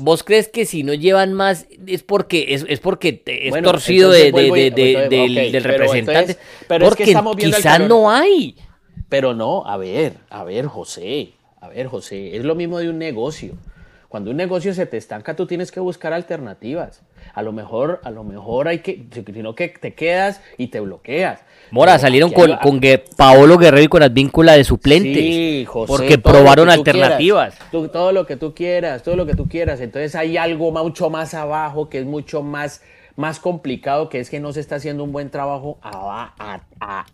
vos, crees que si no llevan más es porque es, es porque es torcido de, del, representante. Pero, porque es que quizás no hay. Pero no, a ver, a ver, José, a ver, José, es lo mismo de un negocio. Cuando un negocio se te estanca, tú tienes que buscar alternativas. A lo mejor, a lo mejor hay que, sino que te quedas y te bloqueas. Mora, salieron con, con Paolo Guerrero y con las vínculas de suplentes. Sí, José, porque probaron alternativas. todo lo que tú quieras, todo lo que tú quieras. Entonces hay algo mucho más abajo que es mucho más, más complicado, que es que no se está haciendo un buen trabajo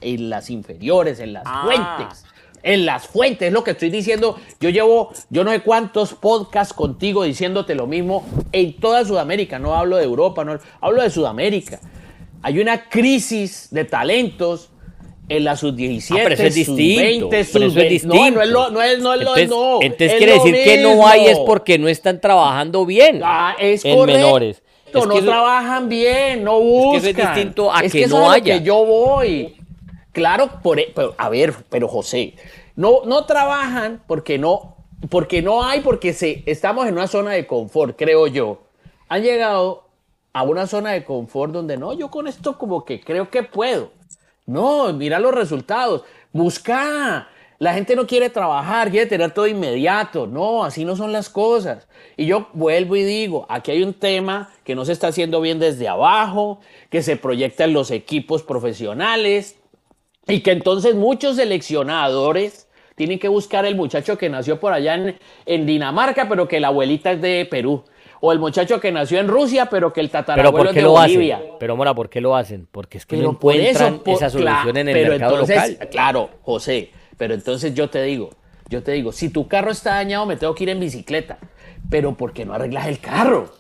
en las inferiores, en las ah. fuentes en las fuentes, es lo que estoy diciendo. Yo llevo, yo no sé cuántos podcasts contigo diciéndote lo mismo en toda Sudamérica. No hablo de Europa, no hablo de Sudamérica. Hay una crisis de talentos en la sub-17, sub-20, sub-20. No, no es lo, no es, no es entonces, no. Entonces quiere decir que no hay es porque no están trabajando bien ah, es en menores. no trabajan bien, no buscan. Es que es distinto a que, no haya. que yo voy. Claro, por, e, pero, a ver, pero José, no, no trabajan porque no, porque no hay, porque se, estamos en una zona de confort, creo yo. Han llegado a una zona de confort donde no, yo con esto como que creo que puedo. No, mira los resultados. Busca. La gente no quiere trabajar, quiere tener todo inmediato. No, así no son las cosas. Y yo vuelvo y digo, aquí hay un tema que no se está haciendo bien desde abajo, que se proyecta en los equipos profesionales, y que entonces muchos seleccionadores tienen que buscar el muchacho que nació por allá en, Dinamarca, pero que la abuelita es de Perú. O el muchacho que nació en Rusia, pero que el tatarabuelo es de Bolivia. Pero Mora, ¿por qué lo hacen? Porque es que no encuentran esa solución en el mercado local. Claro, José, pero entonces yo te digo, yo te digo, si tu carro está dañado, me tengo que ir en bicicleta. Pero ¿por qué no arreglas el carro?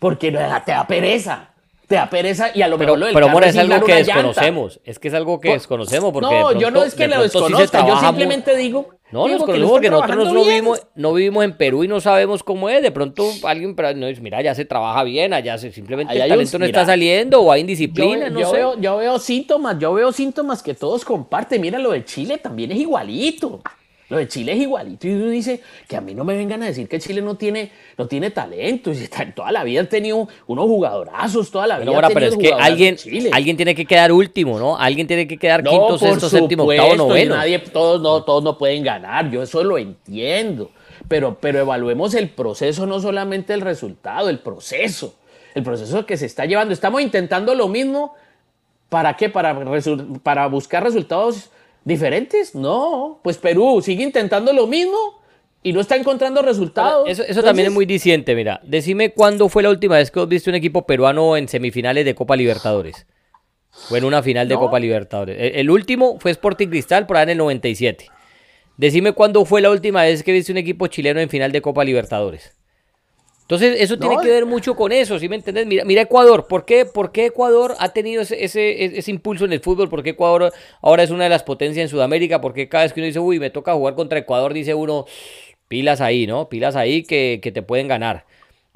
Porque no te da pereza te da pereza y a lo mejor pero, lo Pero, es algo que desconocemos. Es que es algo que desconocemos. Porque no, yo no es que lo desconozca, yo simplemente digo. No, nos conocemos porque nosotros no vivimos, no vivimos en Perú y no sabemos cómo es. De pronto alguien no dice, mira, ya se trabaja bien, allá se, simplemente el talento no está saliendo o hay indisciplina, yo, no sé. Veo, yo veo síntomas, yo veo síntomas que todos comparten. Mira, lo de Chile también es igualito. Lo de Chile es igualito. Y uno dice que a mí no me vengan a decir que Chile no tiene, no tiene talento. Y toda la vida han tenido unos jugadorazos, toda la vida. Pero, ahora, pero es que alguien, alguien tiene que quedar último, ¿no? Alguien tiene que quedar quinto, sexto, séptimo, octavo, noveno. Nadie, todos, no, todos no pueden ganar. Yo eso lo entiendo. Pero, pero evaluemos el proceso, no solamente el resultado, el proceso. El proceso que se está llevando. Estamos intentando lo mismo. ¿Para qué? Para, para buscar resultados diferentes. No, pues Perú sigue intentando lo mismo y no está encontrando resultados. Eso, también es muy diciente, mira. Decime cuándo fue la última vez que has visto un equipo peruano en semifinales de Copa Libertadores. Fue en una final de Copa Libertadores. El, último fue Sporting Cristal por ahí en el 97. Decime cuándo fue la última vez que viste un equipo chileno en final de Copa Libertadores. Entonces, eso tiene que ver mucho con eso, ¿sí me entiendes? Mira, mira Ecuador, ¿por qué, ¿por qué Ecuador ha tenido ese, ese, impulso en el fútbol? ¿Por qué Ecuador ahora es una de las potencias en Sudamérica? Porque cada vez que uno dice, uy, me toca jugar contra Ecuador, dice uno, pilas ahí, ¿no? Pilas ahí que, que te pueden ganar.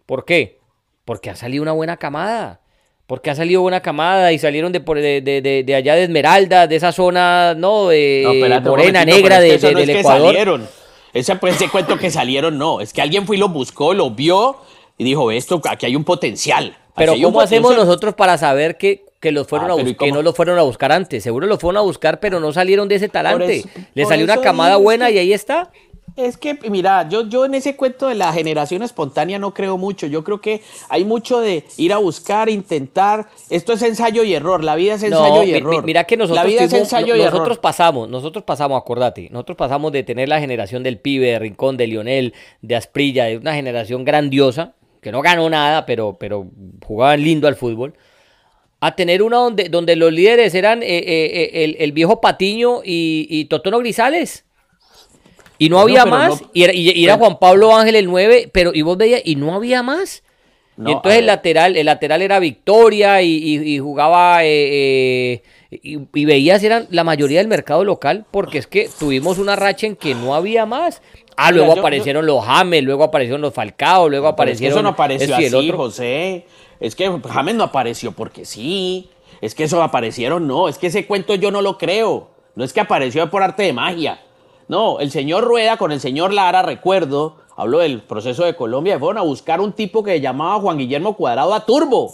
¿Por qué? Porque ha salido una buena camada. Porque ha salido buena camada y salieron de, de, de, allá de Esmeralda, de esa zona, ¿no? De morena, negra de, del Ecuador. Ese, pues, ese cuento que salieron, no. Es que alguien fue y lo buscó, lo vio y dijo, esto, aquí hay un potencial. Pero ¿cómo hacemos nosotros para saber que, que los fueron ah, a que no los fueron a buscar antes? Seguro los fueron a buscar, pero no salieron de ese talante. Le salió una camada buena y ahí está. Es que, mira, yo, yo en ese cuento de la generación espontánea no creo mucho. Yo creo que hay mucho de ir a buscar, intentar. Esto es ensayo y error. La vida es ensayo y error. mira que nosotros, la vida es ensayo y nosotros pasamos, nosotros pasamos, acordate, nosotros pasamos de tener la generación del pibe, de Rincón, de Lionel, de Asprilla, de una generación grandiosa, que no ganó nada, pero, pero jugaban lindo al fútbol a tener una donde, donde los líderes eran eh, eh, eh, el, viejo Patiño y, y Totono Grisales. Y no había más. y, era, Juan Pablo Ángel el 9, pero y vos veías, y no había más. y entonces el lateral, el lateral era Victoria y, jugaba eh, eh, y, veías eran la mayoría del mercado local, porque es que tuvimos una racha en que no había más. Ah, luego aparecieron los James, luego aparecieron los Falcao, luego aparecieron. eso no apareció así, otro. José. Es que James no apareció porque sí. Es que eso aparecieron, no. Es que ese cuento yo no lo creo. No es que apareció por arte de magia. No, el señor Rueda con el señor Lara, recuerdo, hablo del proceso de Colombia, fueron a buscar un tipo que llamaba Juan Guillermo Cuadrado a Turbo,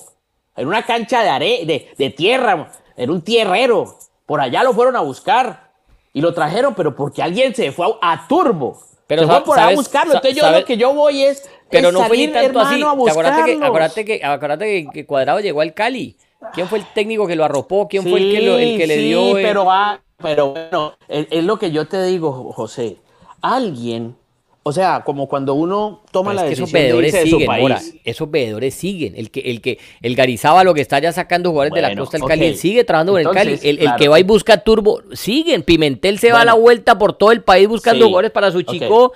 en una cancha de, are de, tierra, era un tierrero. Por allá lo fueron a buscar y lo trajeron, pero porque alguien se fue a, Turbo. Pero se fue por allá a buscarlo. Entonces yo lo que yo voy es, pero no fue tanto así. Acuérdate que, acuérdate, que, Cuadrado llegó al Cali. ¿Quién fue el técnico que lo arropó? ¿Quién fue el que, el que le dio? Pero va, pero bueno, es, lo que yo te digo, José. Alguien, o sea, como cuando uno toma la decisión de irse siguen, su país. esos veedores siguen. El que, el que, el lo que está ya sacando jugadores de la costa del Cali, sigue trabajando con el Cali. El, que va y busca turbo, siguen. Pimentel se va a la vuelta por todo el país buscando jugadores para su chico.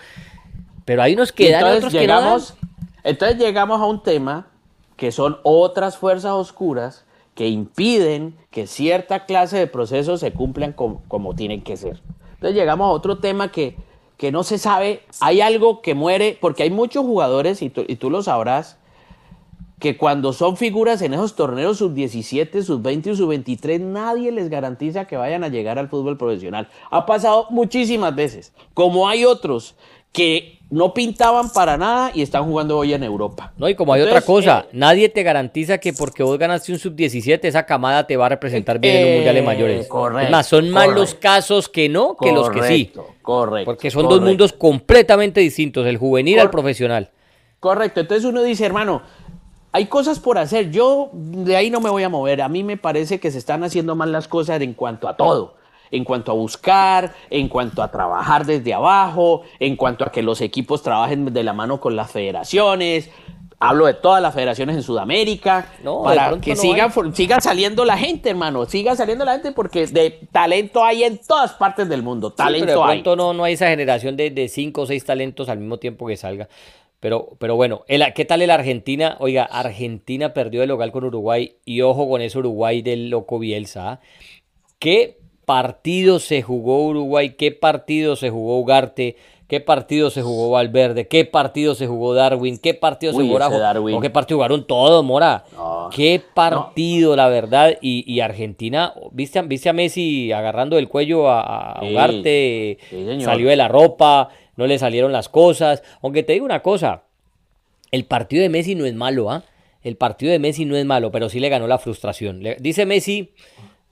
Pero ahí nos quedan otros llegamos, Entonces llegamos a un tema que son otras fuerzas oscuras que impiden que cierta clase de procesos se cumplan como, tienen que ser. Entonces llegamos a otro tema que, que no se sabe, hay algo que muere, porque hay muchos jugadores, y tú, y lo sabrás, que cuando son figuras en esos torneos sub-17, sub-20 y sub-23, nadie les garantiza que vayan a llegar al fútbol profesional. Ha pasado muchísimas veces, como hay otros que no pintaban para nada y están jugando hoy en Europa. No, y como hay otra cosa, eh, nadie te garantiza que porque vos ganaste un sub-17, esa camada te va a representar bien en los mundiales mayores. Correcto. Es más, son más los casos que no que los que sí. Correcto. Porque son dos mundos completamente distintos, el juvenil al profesional. Correcto. Entonces uno dice, hermano, hay cosas por hacer. Yo de ahí no me voy a mover. A mí me parece que se están haciendo mal las cosas en cuanto a todo en cuanto a buscar, en cuanto a trabajar desde abajo, en cuanto a que los equipos trabajen de la mano con las federaciones. Hablo de todas las federaciones en Sudamérica, para que siga, siga saliendo la gente, hermano, siga saliendo la gente porque de talento hay en todas partes del mundo, talento pero de pronto No, no hay esa generación de, de cinco o seis talentos al mismo tiempo que salga. Pero, pero bueno, ¿qué tal el Argentina? Oiga, Argentina perdió el local con Uruguay y ojo con ese Uruguay del loco Bielsa. ¿ah? ¿Qué partido se jugó Uruguay, qué partido se jugó Ugarte, qué partido se jugó Valverde, qué partido se jugó Darwin, qué partido se jugó Darwin. qué partido jugaron todos, Mora. qué partido, la verdad. Y, Argentina, ¿viste, ¿viste a Messi agarrando el cuello a, Ugarte? salió de la ropa, no le salieron las cosas. Aunque te digo una cosa, el partido de Messi no es malo, ¿ah? El partido de Messi no es malo, pero sí le ganó la frustración. dice Messi,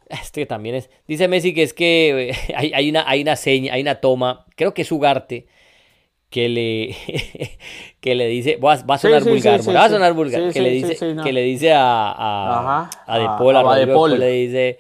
este también es, dice Messi que es que <laughs> hay, una, hay una seña, hay una toma, creo que es Ugarte, que le, <laughs> que le dice, va, a sonar vulgar, va a sonar vulgar, que, le dice, que le dice a, a, a De Paul, a, De Paul. le dice,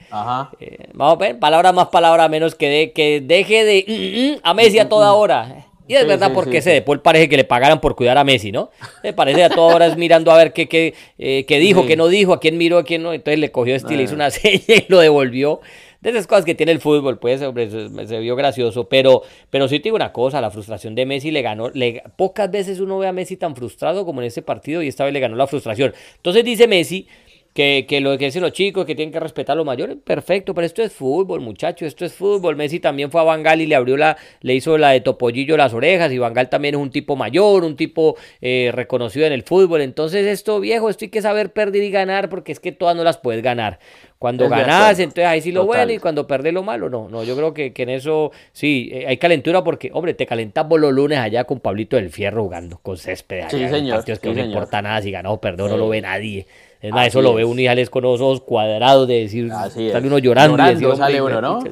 eh, vamos a ver, palabra más, palabra menos, que, de, que deje de mm, mm, a Messi a toda hora. Y es verdad porque ese De Paul parece que le pagaran por cuidar a Messi, ¿no? Me parece a todas horas mirando a ver qué, qué, eh, qué dijo, qué no dijo, a quién miró, a quién no. Entonces le cogió este, le hizo una <laughs> seña y lo devolvió. De esas cosas que tiene el fútbol, pues, hombre, se, vio gracioso. Pero, pero sí te digo una cosa, la frustración de Messi le ganó. Le, pocas veces uno ve a Messi tan frustrado como en ese partido y esta vez le ganó la frustración. Entonces dice Messi que, que, lo que dicen los chicos, que tienen que respetar a los mayores, perfecto, pero esto es fútbol, muchachos, esto es fútbol. Messi también fue a Bangal y le abrió la, le hizo la de Topollillo las orejas, y Bangal también es un tipo mayor, un tipo eh, reconocido en el fútbol. Entonces, esto viejo, esto hay que saber perder y ganar, porque es que todas no las puedes ganar. Cuando ganas, entonces ahí sí lo bueno, y cuando perdés lo malo, no. No, yo creo que, que en eso sí, eh, hay calentura porque, hombre, te calentas vos los lunes allá con Pablito del Fierro jugando con césped allá. Sí, señor. Partidos que no importa nada si ganó o perdió, no lo ve nadie. Es más, eso lo ve uno y sale con los ojos cuadrados de decir, sale uno llorando. y sale uno, ¿no?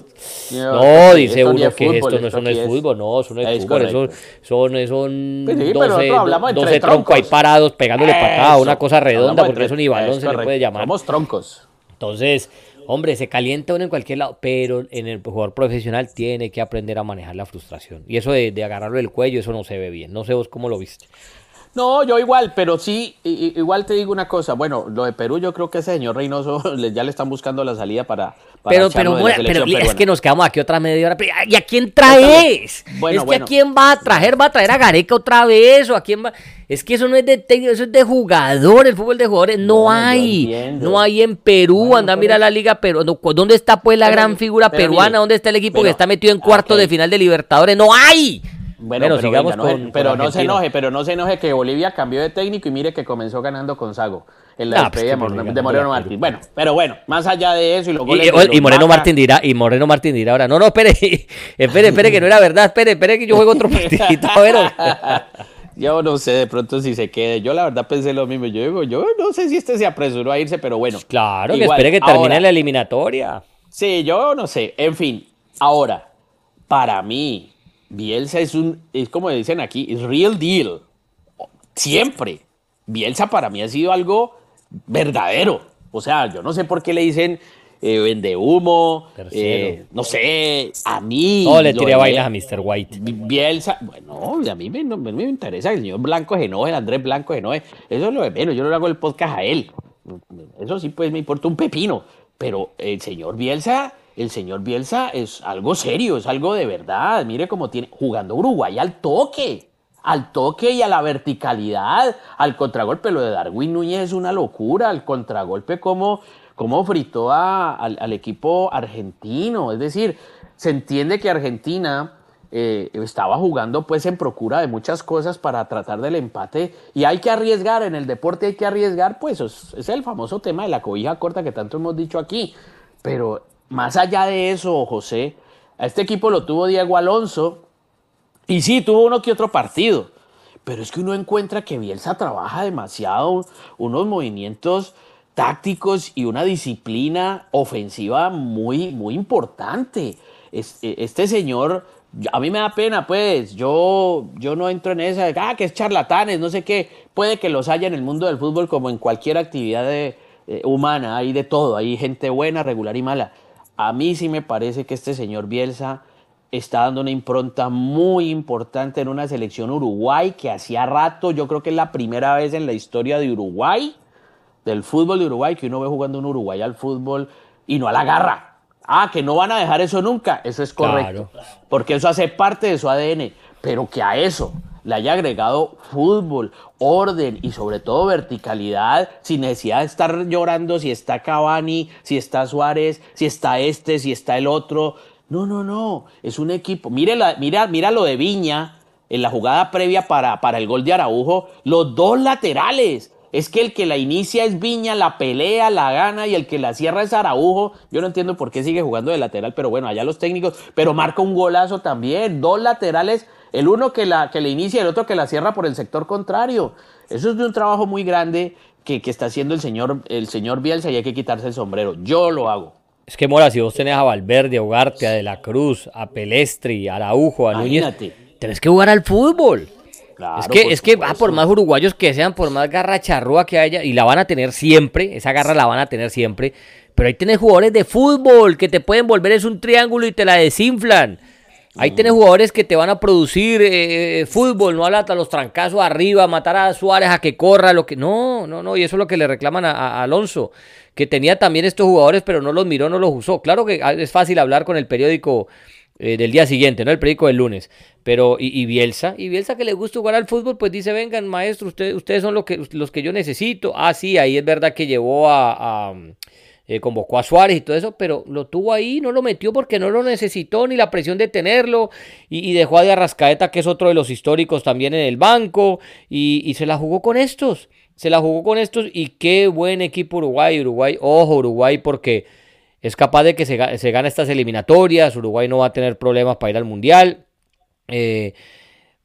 No, dice uno que esto no, es fútbol, no, eso no es, fútbol, eso son, son 12, 12 troncos ahí parados pegándole patada, una cosa redonda, porque eso ni balón se le puede llamar. Somos troncos. Entonces, hombre, se calienta uno en cualquier lado, pero en el jugador profesional tiene que aprender a manejar la frustración. Y eso de, de agarrarlo del cuello, eso no se ve bien. No sé vos cómo lo viste. No, yo igual, pero sí, igual te digo una cosa. Bueno, lo de Perú, yo creo que ese señor Reynoso <laughs> ya le están buscando la salida para. pero, pero, pero es que nos quedamos aquí otra media hora. ¿Y a quién traes? Bueno, es que a quién va a traer, va a traer a Gareca otra vez, o a quién va. Es que eso no es de técnico, eso es de jugador, el fútbol de jugadores. No hay, no hay en Perú. Anda, mira la Liga Perú. ¿Dónde está pues la gran figura peruana? ¿Dónde está el equipo que está metido en cuarto de final de Libertadores? No hay. Bueno, pero, sigamos con, pero no se enoje, pero no se enoje que Bolivia cambió de técnico y mire que comenzó ganando con Sago en la pues de, Moreno Martín. Bueno, pero bueno, más allá de eso y los y, Moreno Martín dirá, y Moreno Martín dirá ahora, no, no, espere, <laughs> espere, espere que no era verdad, espere, espere que yo juego otro partidito, <laughs> Yo no sé de pronto si se quede. Yo la verdad pensé lo mismo. Yo digo, yo no sé si este se apresuró a irse, pero bueno. Claro, que espere que termine la eliminatoria. Sí, yo no sé. En fin, ahora, para mí, Bielsa es un, es como dicen aquí, es real deal. Siempre. Bielsa para mí ha sido algo verdadero. O sea, yo no sé por qué le dicen eh, vende humo, eh, no sé, a mí. No le tiré vainas a Mr. White. Bielsa, bueno, a mí me, me, interesa el señor Blanco Genoe, el Andrés Blanco Genoe. Eso es lo de menos, yo no le hago el podcast a él. Eso sí, pues me importa un pepino. Pero el señor Bielsa el señor Bielsa es algo serio, es algo de verdad. Mire cómo tiene, jugando Uruguay al toque, al toque y a la verticalidad, al contragolpe. Lo de Darwin Núñez es una locura, al contragolpe como, como fritó al, equipo argentino. Es decir, se entiende que Argentina eh, estaba jugando pues en procura de muchas cosas para tratar del empate y hay que arriesgar, en el deporte hay que arriesgar, pues es, es el famoso tema de la cobija corta que tanto hemos dicho aquí. Pero más allá de eso, José, a este equipo lo tuvo Diego Alonso y sí, tuvo uno que otro partido, pero es que uno encuentra que Bielsa trabaja demasiado, unos movimientos tácticos y una disciplina ofensiva muy, muy importante. Este, este señor, a mí me da pena, pues, yo, yo no entro en esa, ah, que es charlatanes, no sé qué, puede que los haya en el mundo del fútbol como en cualquier actividad eh, humana, hay de todo, hay gente buena, regular y mala, a mí sí me parece que este señor Bielsa está dando una impronta muy importante en una selección Uruguay que hacía rato, yo creo que es la primera vez en la historia de Uruguay, del fútbol de Uruguay, que uno ve jugando un Uruguay al fútbol y no a la garra. Ah, que no van a dejar eso nunca, eso es correcto, porque eso hace parte de su ADN, pero que a eso le haya agregado fútbol, orden y sobre todo verticalidad, sin necesidad de estar llorando si está Cavani, si está Suárez, si está este, si está el otro. No, no, no, es un equipo. Mire, la, mira, mira lo de Viña, en la jugada previa para, para el gol de Araujo, los dos laterales. Es que el que la inicia es Viña, la pelea, la gana y el que la cierra es Araujo. Yo no entiendo por qué sigue jugando de lateral, pero bueno, allá los técnicos. Pero marca un golazo también. Dos laterales, el uno que, la, que le inicia y el otro que la cierra por el sector contrario. Eso es de un trabajo muy grande que, que está haciendo el señor, el señor Bielsa y hay que quitarse el sombrero. Yo lo hago. Es que Mora, si vos tenés a Valverde, a Ugarte, a De la Cruz, a Pelestri, a Araujo, a Núñez, tenés que jugar al fútbol. es que, es que ah, por más uruguayos que sean, por más garra charrúa que haya, y la van a tener siempre, esa garra la van a tener siempre, pero ahí tenés jugadores de fútbol que te pueden volver es un triángulo y te la desinflan. Ahí mm. tenés jugadores que te van a producir eh, eh, fútbol, no a los trancazos arriba, matar a Suárez a que corra, lo que. No, no, no, y eso es lo que le reclaman a Alonso que tenía también estos jugadores, pero no los miró, no los usó. Claro que es fácil hablar con el periódico eh, del día siguiente, ¿no? El periódico del lunes. Pero, y, Bielsa, y Bielsa que le gusta jugar al fútbol, pues dice, vengan, maestro, ustedes, ustedes son los que, los que yo necesito. Ah, sí, ahí es verdad que llevó a, eh, convocó a Suárez y todo eso, pero lo tuvo ahí, no lo metió porque no lo necesitó, ni la presión de tenerlo, y, dejó a de Arrascaeta, que es otro de los históricos también en el banco, y, se la jugó con estos se la jugó con estos y qué buen equipo Uruguay. Uruguay, ojo Uruguay, porque es capaz de que se, se gane estas eliminatorias. Uruguay no va a tener problemas para ir al Mundial. Eh,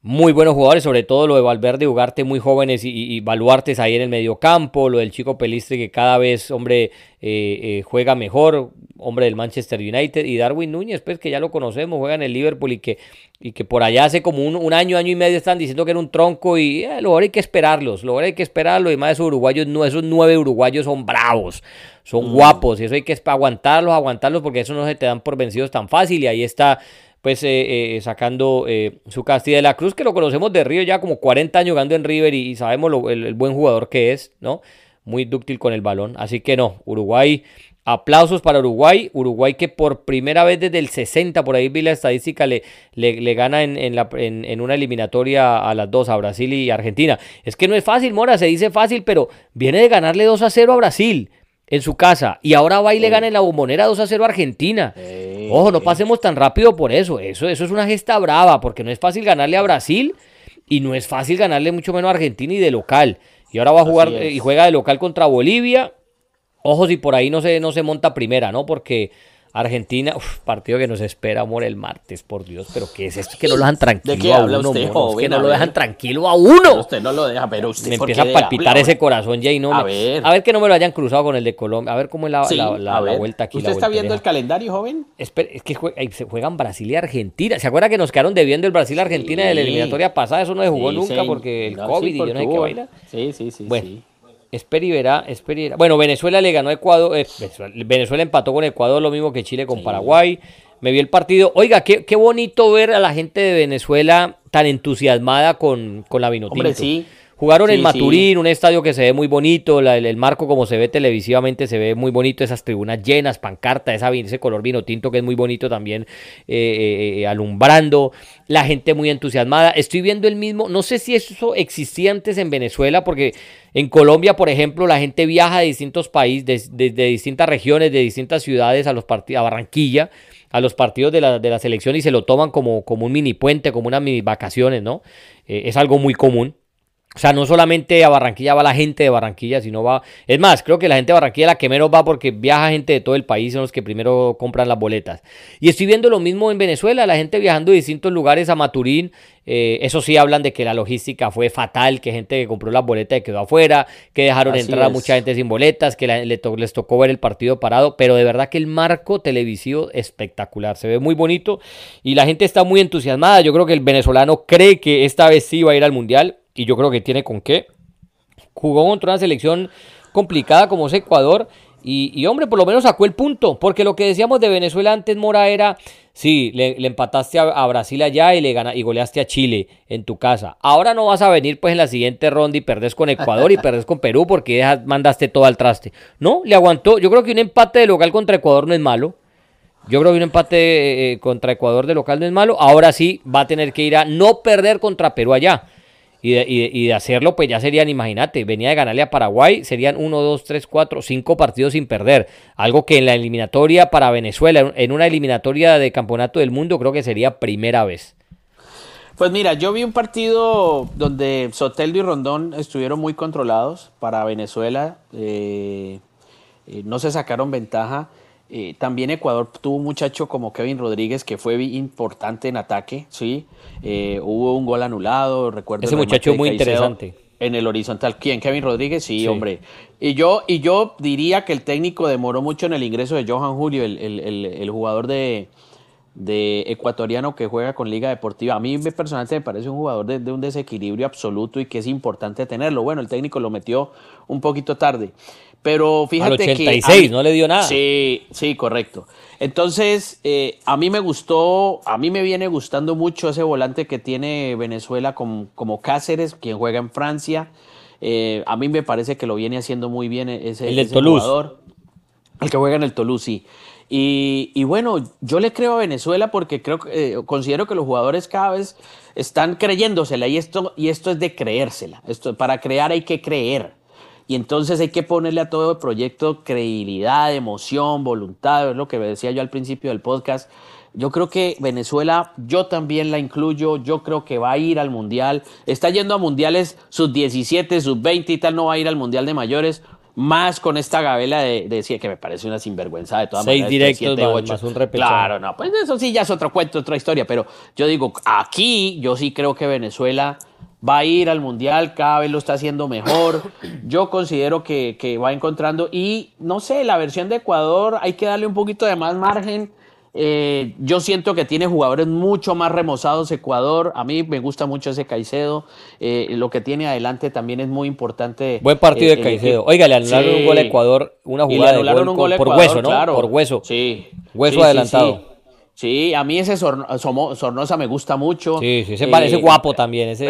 muy buenos jugadores, sobre todo lo de Valverde y Ugarte, muy jóvenes y, baluartes ahí en el medio campo, lo del chico Pelistri que cada vez, hombre, eh, eh, juega mejor, hombre del Manchester United, y Darwin Núñez, pues que ya lo conocemos, juega en el Liverpool y que, y que por allá hace como un, año, año y medio están diciendo que era un tronco y eh, lo hay que esperarlos, lo hay que esperarlo, y más esos uruguayos, no, esos nueve uruguayos son bravos, son mm. guapos, y eso hay que aguantarlos, aguantarlos, porque eso no se te dan por vencidos tan fácil, y ahí está pues eh, eh, sacando eh, su Castilla de la Cruz, que lo conocemos de Río ya como 40 años jugando en River y, sabemos el, buen jugador que es, ¿no? Muy dúctil con el balón. Así que no, Uruguay, aplausos para Uruguay. Uruguay que por primera vez desde el 60, por ahí vi la estadística, le, le, gana en, la, en, una eliminatoria a las dos, a Brasil y Argentina. Es que no es fácil, Mora, se dice fácil, pero viene de ganarle 2 a 0 a Brasil en su casa y ahora va y le gana en la bombonera 2 a 0 a Argentina. Ojo, no pasemos tan rápido por eso. Eso, eso es una gesta brava, porque no es fácil ganarle a Brasil y no es fácil ganarle mucho menos a Argentina y de local. Y ahora va a jugar eh, y juega de local contra Bolivia. Ojo si por ahí no se, no se monta primera, ¿no? Porque Argentina, partido que nos espera, amor, el martes, por Dios, pero ¿qué es esto? Que no lo dejan tranquilo a uno, que no lo dejan tranquilo a uno. usted no lo deja, pero usted Me empieza a palpitar ese corazón ya y no a ver. A ver que no me lo hayan cruzado con el de Colombia, a ver cómo es la, vuelta aquí. ¿Usted está viendo el calendario, joven? es que se juegan Brasil y Argentina. ¿Se acuerda que nos quedaron debiendo el Brasil-Argentina de la eliminatoria pasada? Eso no se jugó nunca porque el COVID y yo no sé qué baila. Sí, sí, sí. Bueno. Espera y verá, verá. Bueno, Venezuela le ganó a Ecuador. Eh, Venezuela empató con Ecuador, lo mismo que Chile con Paraguay. Me vi el partido. Oiga, qué, qué, bonito ver a la gente de Venezuela tan entusiasmada con, con la Vinotinto. Hombre, sí. Jugaron en Maturín, un estadio que se ve muy bonito, el, marco como se ve televisivamente se ve muy bonito, esas tribunas llenas, pancarta, esa, ese color vino tinto que es muy bonito también eh, eh, eh, alumbrando, la gente muy entusiasmada. Estoy viendo el mismo, no sé si eso existía antes en Venezuela, porque en Colombia, por ejemplo, la gente viaja de distintos países, de, distintas regiones, de distintas ciudades a, los a Barranquilla a los partidos de la, de la selección y se lo toman como, como un mini puente, como unas mini vacaciones, ¿no? es algo muy común. O sea, no solamente a Barranquilla va la gente de Barranquilla, sino va... Es más, creo que la gente de Barranquilla la que menos va porque viaja gente de todo el país, son los que primero compran las boletas. Y estoy viendo lo mismo en Venezuela, la gente viajando de distintos lugares a Maturín. Eh, eso sí, hablan de que la logística fue fatal, que gente que compró las boletas y quedó afuera, que dejaron entrar a mucha gente sin boletas, que les tocó ver el partido parado. Pero de verdad que el marco televisivo espectacular, se ve muy bonito y la gente está muy entusiasmada. Yo creo que el venezolano cree que esta vez sí va a ir al Mundial y yo creo que tiene con qué. Jugó contra una selección complicada como es Ecuador. Y, hombre, por lo menos sacó el punto. Porque lo que decíamos de Venezuela antes, Mora, era. Sí, le, empataste a, Brasil allá y le gana, y goleaste a Chile en tu casa. Ahora no vas a venir pues en la siguiente ronda y perdés con Ecuador y <laughs> perdés con Perú porque mandaste todo al traste. No, le aguantó. Yo creo que un empate de local contra Ecuador no es malo. Yo creo que un empate eh, eh, contra Ecuador de local no es malo. Ahora sí va a tener que ir a no perder contra Perú allá. Y de, hacerlo, pues ya serían, imagínate, venía de ganarle a Paraguay, serían 1, 2, 3, 4, 5 partidos sin perder. Algo que en la eliminatoria para Venezuela, en una eliminatoria de campeonato del mundo, creo que sería primera vez. Pues mira, yo vi un partido donde Soteldo y Rondón estuvieron muy controlados para Venezuela. Eh, eh, no se sacaron ventaja. Eh, también Ecuador tuvo un muchacho como Kevin Rodríguez que fue importante en ataque, ¿sí? hubo un gol anulado, recuerdo. Ese muchacho muy interesante. En el horizontal. ¿Quién? Kevin Rodríguez, sí, hombre. Y yo, y yo diría que el técnico demoró mucho en el ingreso de Johan Julio, el jugador de, de ecuatoriano que juega con Liga Deportiva. A mí personalmente me parece un jugador de, un desequilibrio absoluto y que es importante tenerlo. Bueno, el técnico lo metió un poquito tarde. Pero fíjate Al 86, que no le dio nada. Sí, sí, correcto. Entonces, eh, a mí me gustó, a mí me viene gustando mucho ese volante que tiene Venezuela como, como Cáceres, quien juega en Francia. Eh, a mí me parece que lo viene haciendo muy bien ese, el jugador. El que juega en el Toulouse, sí. Y, bueno, yo le creo a Venezuela porque creo, eh, considero que los jugadores cada vez están creyéndosela y esto, y esto es de creérsela. Esto, para crear hay que creer. Y entonces hay que ponerle a todo el proyecto credibilidad, emoción, voluntad, es lo que decía yo al principio del podcast. Yo creo que Venezuela, yo también la incluyo, yo creo que va a ir al Mundial. Está yendo a Mundiales sub 17, sub 20 y tal, no va a ir al Mundial de mayores más con esta gabela de, decir que me parece una sinvergüenza de todas Seis maneras. Seis directos más, un repechaje. Claro, no, pues eso sí ya es otro cuento, otra historia, pero yo digo, aquí yo sí creo que Venezuela va a ir al Mundial, cada vez lo está haciendo mejor. <coughs> Yo considero que, que va encontrando y no sé, la versión de Ecuador hay que darle un poquito de más margen eh, yo siento que tiene jugadores mucho más remozados Ecuador. A mí me gusta mucho ese Caicedo. Eh, lo que tiene adelante también es muy importante. Buen partido de Caicedo. Oiga, le anularon un gol a Ecuador, una jugada de gol, por hueso, ¿no? Por hueso. Sí. Hueso adelantado. Sí, a mí ese Sornosa me gusta mucho. Sí, sí, ese parece eh, guapo también. Ese,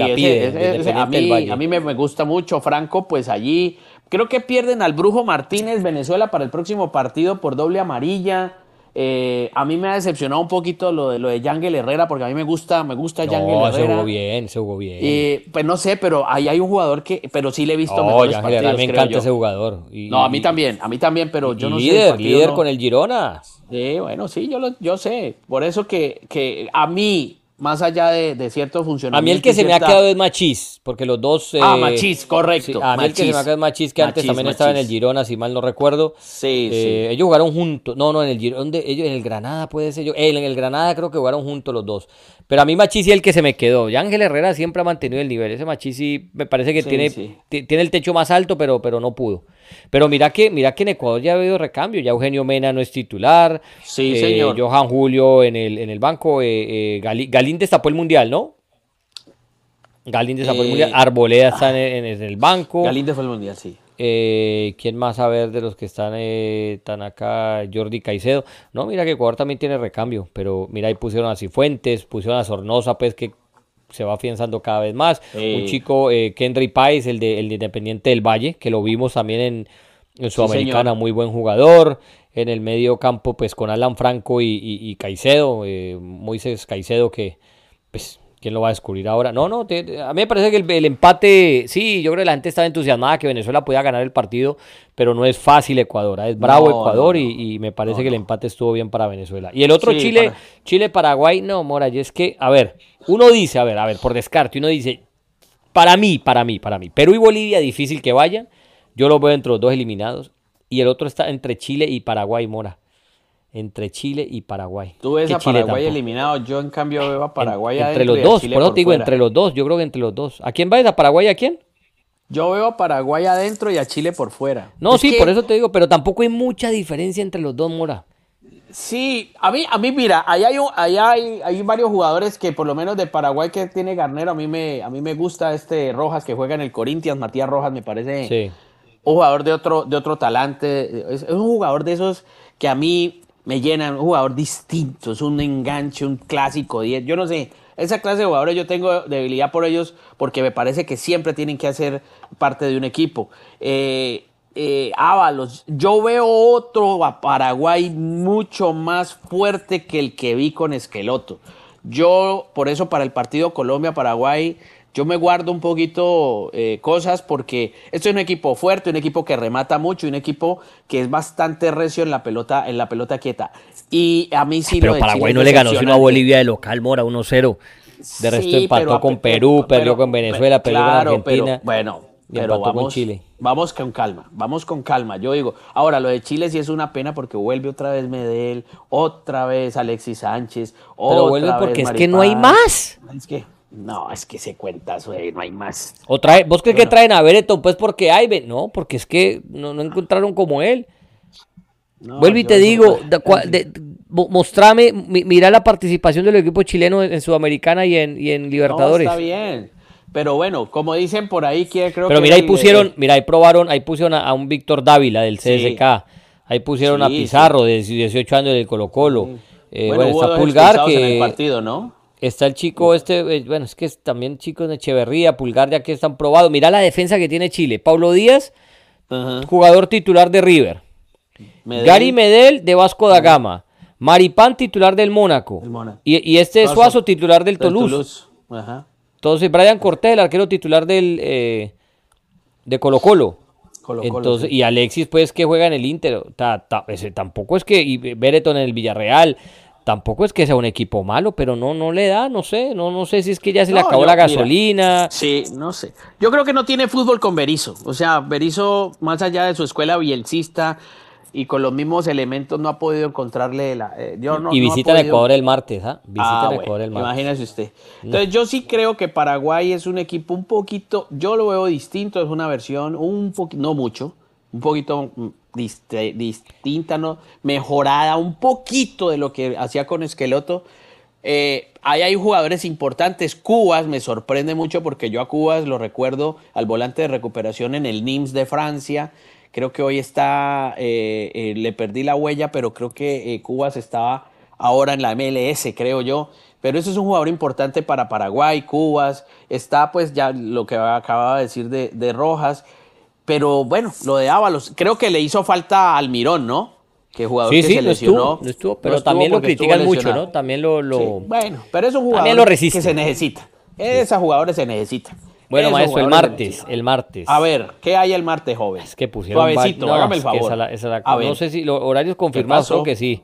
a mí, a mí me, me gusta mucho. Franco, pues allí. Creo que pierden al Brujo Martínez Venezuela para el próximo partido por doble amarilla. Eh, a mí me ha decepcionado un poquito lo de lo de Yangel Herrera, porque a mí me gusta, me gusta no, Herrera. se jugó bien, se jugó bien. Y pues no sé, pero ahí hay un jugador que, pero sí le he visto no, mejores partidos, me encanta ese jugador. no, a mí también, a mí también, pero yo no líder, sé. Líder con el Girona. Sí, bueno, sí, yo, lo, yo sé. Por eso que, que a mí, más allá de, de cierto funcionamiento. A mí el que se me ha quedado es Machís, porque los dos. ah, eh, Machís, correcto. a mí el que se me ha quedado es Machís, que antes también estaba en el Girona, si mal no recuerdo. Sí, eh, sí. Ellos jugaron juntos. No, no, en el Girona, ellos en el Granada puede ser. Yo, en el Granada creo que jugaron juntos los dos. Pero a mí Machís es el que se me quedó. Y Ángel Herrera siempre ha mantenido el nivel. Ese Machís sí me parece que tiene, tiene el techo más alto, pero, pero no pudo. Pero mira que, mira que en Ecuador ya ha habido recambio, ya Eugenio Mena no es titular, sí, eh, señor. Johan Julio en el, en el banco, eh, eh Galín destapó el Mundial, ¿no? Galín destapó el Mundial, eh, Arboleda está en, el banco. Galín fue el Mundial, sí. ¿Quién más a ver de los que están, están acá? Jordi Caicedo. No, mira que Ecuador también tiene recambio, pero mira ahí pusieron a Cifuentes, pusieron a Sornosa, pues que se va afianzando cada vez más. Un chico, eh, Kendry Pais, el de, el Independiente del Valle, que lo vimos también en, en Sudamericana, muy buen jugador. En el medio campo, pues con Alan Franco y, Caicedo, eh, Moisés Caicedo, que pues ¿Quién lo va a descubrir ahora? No, no, a mí me parece que el, empate, sí, yo creo que la gente estaba entusiasmada que Venezuela podía ganar el partido, pero no es fácil Ecuador, ¿eh? es bravo Ecuador y, me parece que el empate estuvo bien para Venezuela. Y el otro Chile, Chile-Paraguay, no, Mora, y es que, a ver, uno dice, a ver, a ver, por descarte, uno dice, para mí, para mí, para mí, Perú y Bolivia, difícil que vayan, yo lo veo entre los dos eliminados, y el otro está entre Chile y Paraguay, Mora entre Chile y Paraguay. Tú ves a Paraguay eliminado, yo en cambio veo a Paraguay Entre los dos, por eso te digo, entre los dos, yo creo que entre los dos. ¿A quién va? ¿A Paraguay a quién? Yo veo a Paraguay adentro y a Chile por fuera. No, sí, por eso te digo, pero tampoco hay mucha diferencia entre los dos, Mora. Sí, a mí, a mí mira, ahí hay, hay, hay, varios jugadores que por lo menos de Paraguay que tiene Garnero, a mí me, a mí me gusta este Rojas que juega en el Corinthians, Matías Rojas me parece un jugador de otro, de otro talante, es un jugador de esos que a mí me llenan, un jugador distinto, es un enganche, un clásico 10, yo no sé, esa clase de jugadores yo tengo debilidad por ellos porque me parece que siempre tienen que hacer parte de un equipo. Eh, eh, Ábalos, yo veo otro a Paraguay mucho más fuerte que el que vi con Esqueloto. Yo, por eso, para el partido Colombia-Paraguay, yo me guardo un poquito eh, cosas porque esto es un equipo fuerte, un equipo que remata mucho, un equipo que es bastante recio en la pelota, en la pelota quieta. Y a mí sí Pero Paraguay no le ganó sino a Bolivia de local, Mora, 1-0. De resto empató con Perú, perdió con Venezuela, perdió con Argentina. bueno, pero vamos, con Chile. Vamos con calma, vamos con calma. Yo digo, ahora lo de Chile sí es una pena porque vuelve otra vez Medel, otra vez Alexis Sánchez, pero vuelve porque es que no hay más. Es que no, es que se cuenta, no hay más. Otra ¿Vos crees que traen a Bereton? Pues porque hay, no, porque es que no, encontraron como él. Vuelve y te digo, mostrame, mira la participación del equipo chileno en Sudamericana y en, y en Libertadores. está bien. Pero bueno, como dicen por ahí, creo que. Pero mira, ahí pusieron, mira, ahí probaron, ahí pusieron a, un Víctor Dávila del CSK. Ahí pusieron a Pizarro de 18 años del Colo Colo. Eh, bueno, está Pulgar que. partido, ¿no? Está el chico este, eh, bueno, es que es también chico de Echeverría, Pulgar ya que están probados. Mira la defensa que tiene Chile. Pablo Díaz, jugador titular de River. Gary Medel de Vasco da Gama. Maripán titular del Mónaco. Y, este es Suazo titular del, Toulouse. Ajá. Entonces, Brian Cortés, el arquero titular del eh, de Colo Colo. Entonces, y Alexis, pues, que juega en el Inter. tampoco es que. Y Bereton en el Villarreal. Tampoco es que sea un equipo malo, pero no, no le da, no sé, no, no sé si es que ya se le acabó la gasolina. sí, no sé. Yo creo que no tiene fútbol con Berizzo. O sea, Berizzo, más allá de su escuela bielcista, y con los mismos elementos no ha podido encontrarle la. Eh, y visita el Ecuador el martes, ¿ah? Visita ah, Ecuador el martes. Imagínese usted. Entonces, yo sí creo que Paraguay es un equipo un poquito. Yo lo veo distinto, es una versión un poquito, no mucho, un poquito distinta, ¿no? mejorada un poquito de lo que hacía con Esqueloto. Eh, ahí hay jugadores importantes. Cubas me sorprende mucho porque yo a Cubas lo recuerdo al volante de recuperación en el NIMS de Francia. Creo que hoy está, eh, eh, le perdí la huella, pero creo que Cubas estaba ahora en la MLS, creo yo. Pero ese es un jugador importante para Paraguay, Cubas. Está pues ya lo que acababa de decir de, Rojas. Pero bueno, lo de Ábalos, creo que le hizo falta al Mirón, ¿no? Que jugador que se lesionó. Estuvo, pero también lo critican mucho, ¿no? También lo. bueno, pero es un jugador que se necesita. Esos jugadores se necesitan. Bueno, maestro, el martes, el martes. A ver, ¿qué hay el martes, joven? Es que pusieron Suavecito, hágame el favor. no sé si los horarios confirmados, creo que sí.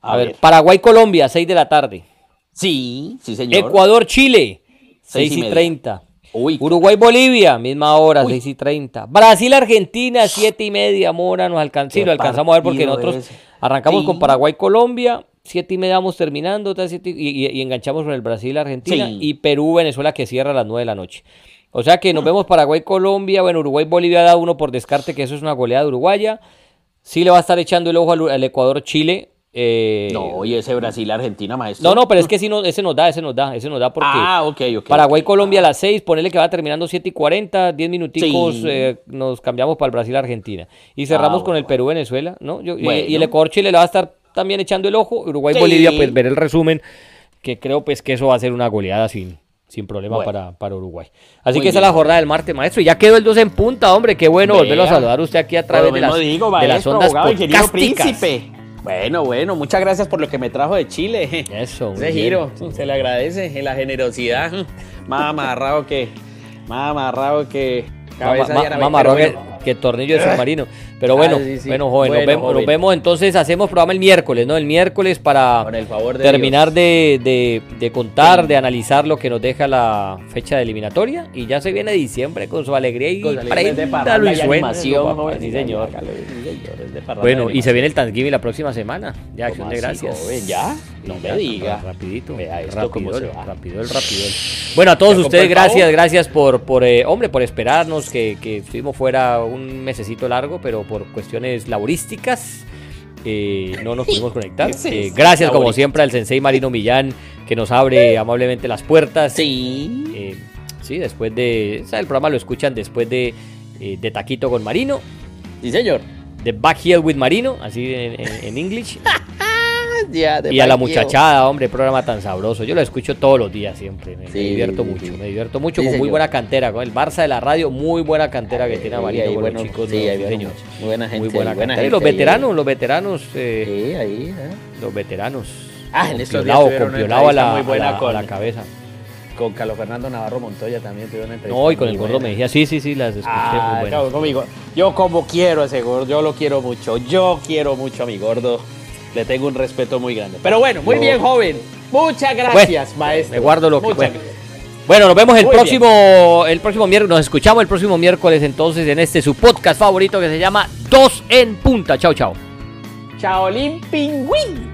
A, ver, Paraguay-Colombia, 6 de la tarde. Sí, sí, señor. Ecuador-Chile, 6 y, 30. Uruguay-Bolivia, misma hora, 6 y 30. Brasil-Argentina, 7 y media, Mora, nos alcanzó, lo alcanzamos a ver porque nosotros arrancamos con Paraguay-Colombia, siete y media vamos terminando, y, enganchamos con el Brasil, Argentina y Perú, Venezuela que cierra a las nueve de la noche. O sea que nos vemos Paraguay, Colombia, bueno, Uruguay, Bolivia da uno por descarte, que eso es una goleada uruguaya. Sí le va a estar echando el ojo al, Ecuador, Chile. Eh, no, y ese Brasil, Argentina, maestro. No, no, pero es que sí, no, ese nos da, ese nos da, ese nos da porque. Ah, ok, ok. Paraguay, Colombia a las seis, ponele que va terminando siete y cuarenta, diez minuticos, eh, nos cambiamos para el Brasil, Argentina. Y cerramos ah, con el Perú, Venezuela, ¿no? y, y, el Ecuador, Chile le va a estar también echando el ojo. Uruguay-Bolivia, pues ver el resumen, que creo pues que eso va a ser una goleada sin, sin problema para, para, Uruguay. Así que esa es la jornada del martes, maestro. Y ya quedó el 2 en punta, hombre. Qué bueno volverlo a saludar usted aquí a través de las, de las ondas príncipe. Bueno, bueno, muchas gracias por lo que me trajo de Chile. Eso, Ese giro, se le agradece en la generosidad. <laughs> Más amarrado que, más amarrado que cabeza que tornillo de submarino. Pero bueno, ah, bueno, joven, nos, vemos, entonces, hacemos programa el miércoles, ¿no? El miércoles para terminar de, contar, de analizar lo que nos deja la fecha de eliminatoria. Y ya se viene diciembre con su alegría y Sí, señor. Bueno, y se viene el Thanksgiving la próxima semana. Ya, acción de gracias. ¿Ya? No me diga. Rapidito. rápido, rápido, el rápido. Bueno, a todos ustedes, gracias, gracias por, por eh, hombre, por esperarnos, que, que estuvimos fuera un mesecito largo, pero por cuestiones laborísticas. Eh, no nos pudimos conectar. <laughs> Eh, gracias, como siempre, al sensei Marino Millán, que nos abre amablemente las puertas. Sí. Eh, sí, después de. el programa lo escuchan después de, de Taquito con Marino. Sí, señor. De Back Hill with Marino, así en, en, English. <laughs> y a la muchachada, hombre, programa tan sabroso. Yo lo escucho todos los días siempre. Me, divierto mucho, me divierto mucho con muy buena cantera. Con el Barça de la radio, muy buena cantera que tiene Marino con bueno, chicos sí, Muy buena gente. Muy buena, cantera. y los veteranos, los veteranos. Eh, sí, ahí. ¿eh? Los veteranos. Ah, en estos días con Piolao a la, muy buena a la cabeza con Carlos Fernando Navarro Montoya también tuvieron una entrevista. No, y con el gordo Mejía, sí, sí, sí, las escuché ah, muy Conmigo. Yo como quiero a ese gordo, yo lo quiero mucho, yo quiero mucho a mi gordo. Le tengo un respeto muy grande. Pero bueno, muy bien, joven. Muchas gracias, maestro. Me guardo lo que. Bueno. Bueno, nos vemos el Muy próximo, el próximo miércoles, nos escuchamos el próximo miércoles entonces en este su podcast favorito que se llama Dos en Punta. Chao, chao. Chaolín Pingüín.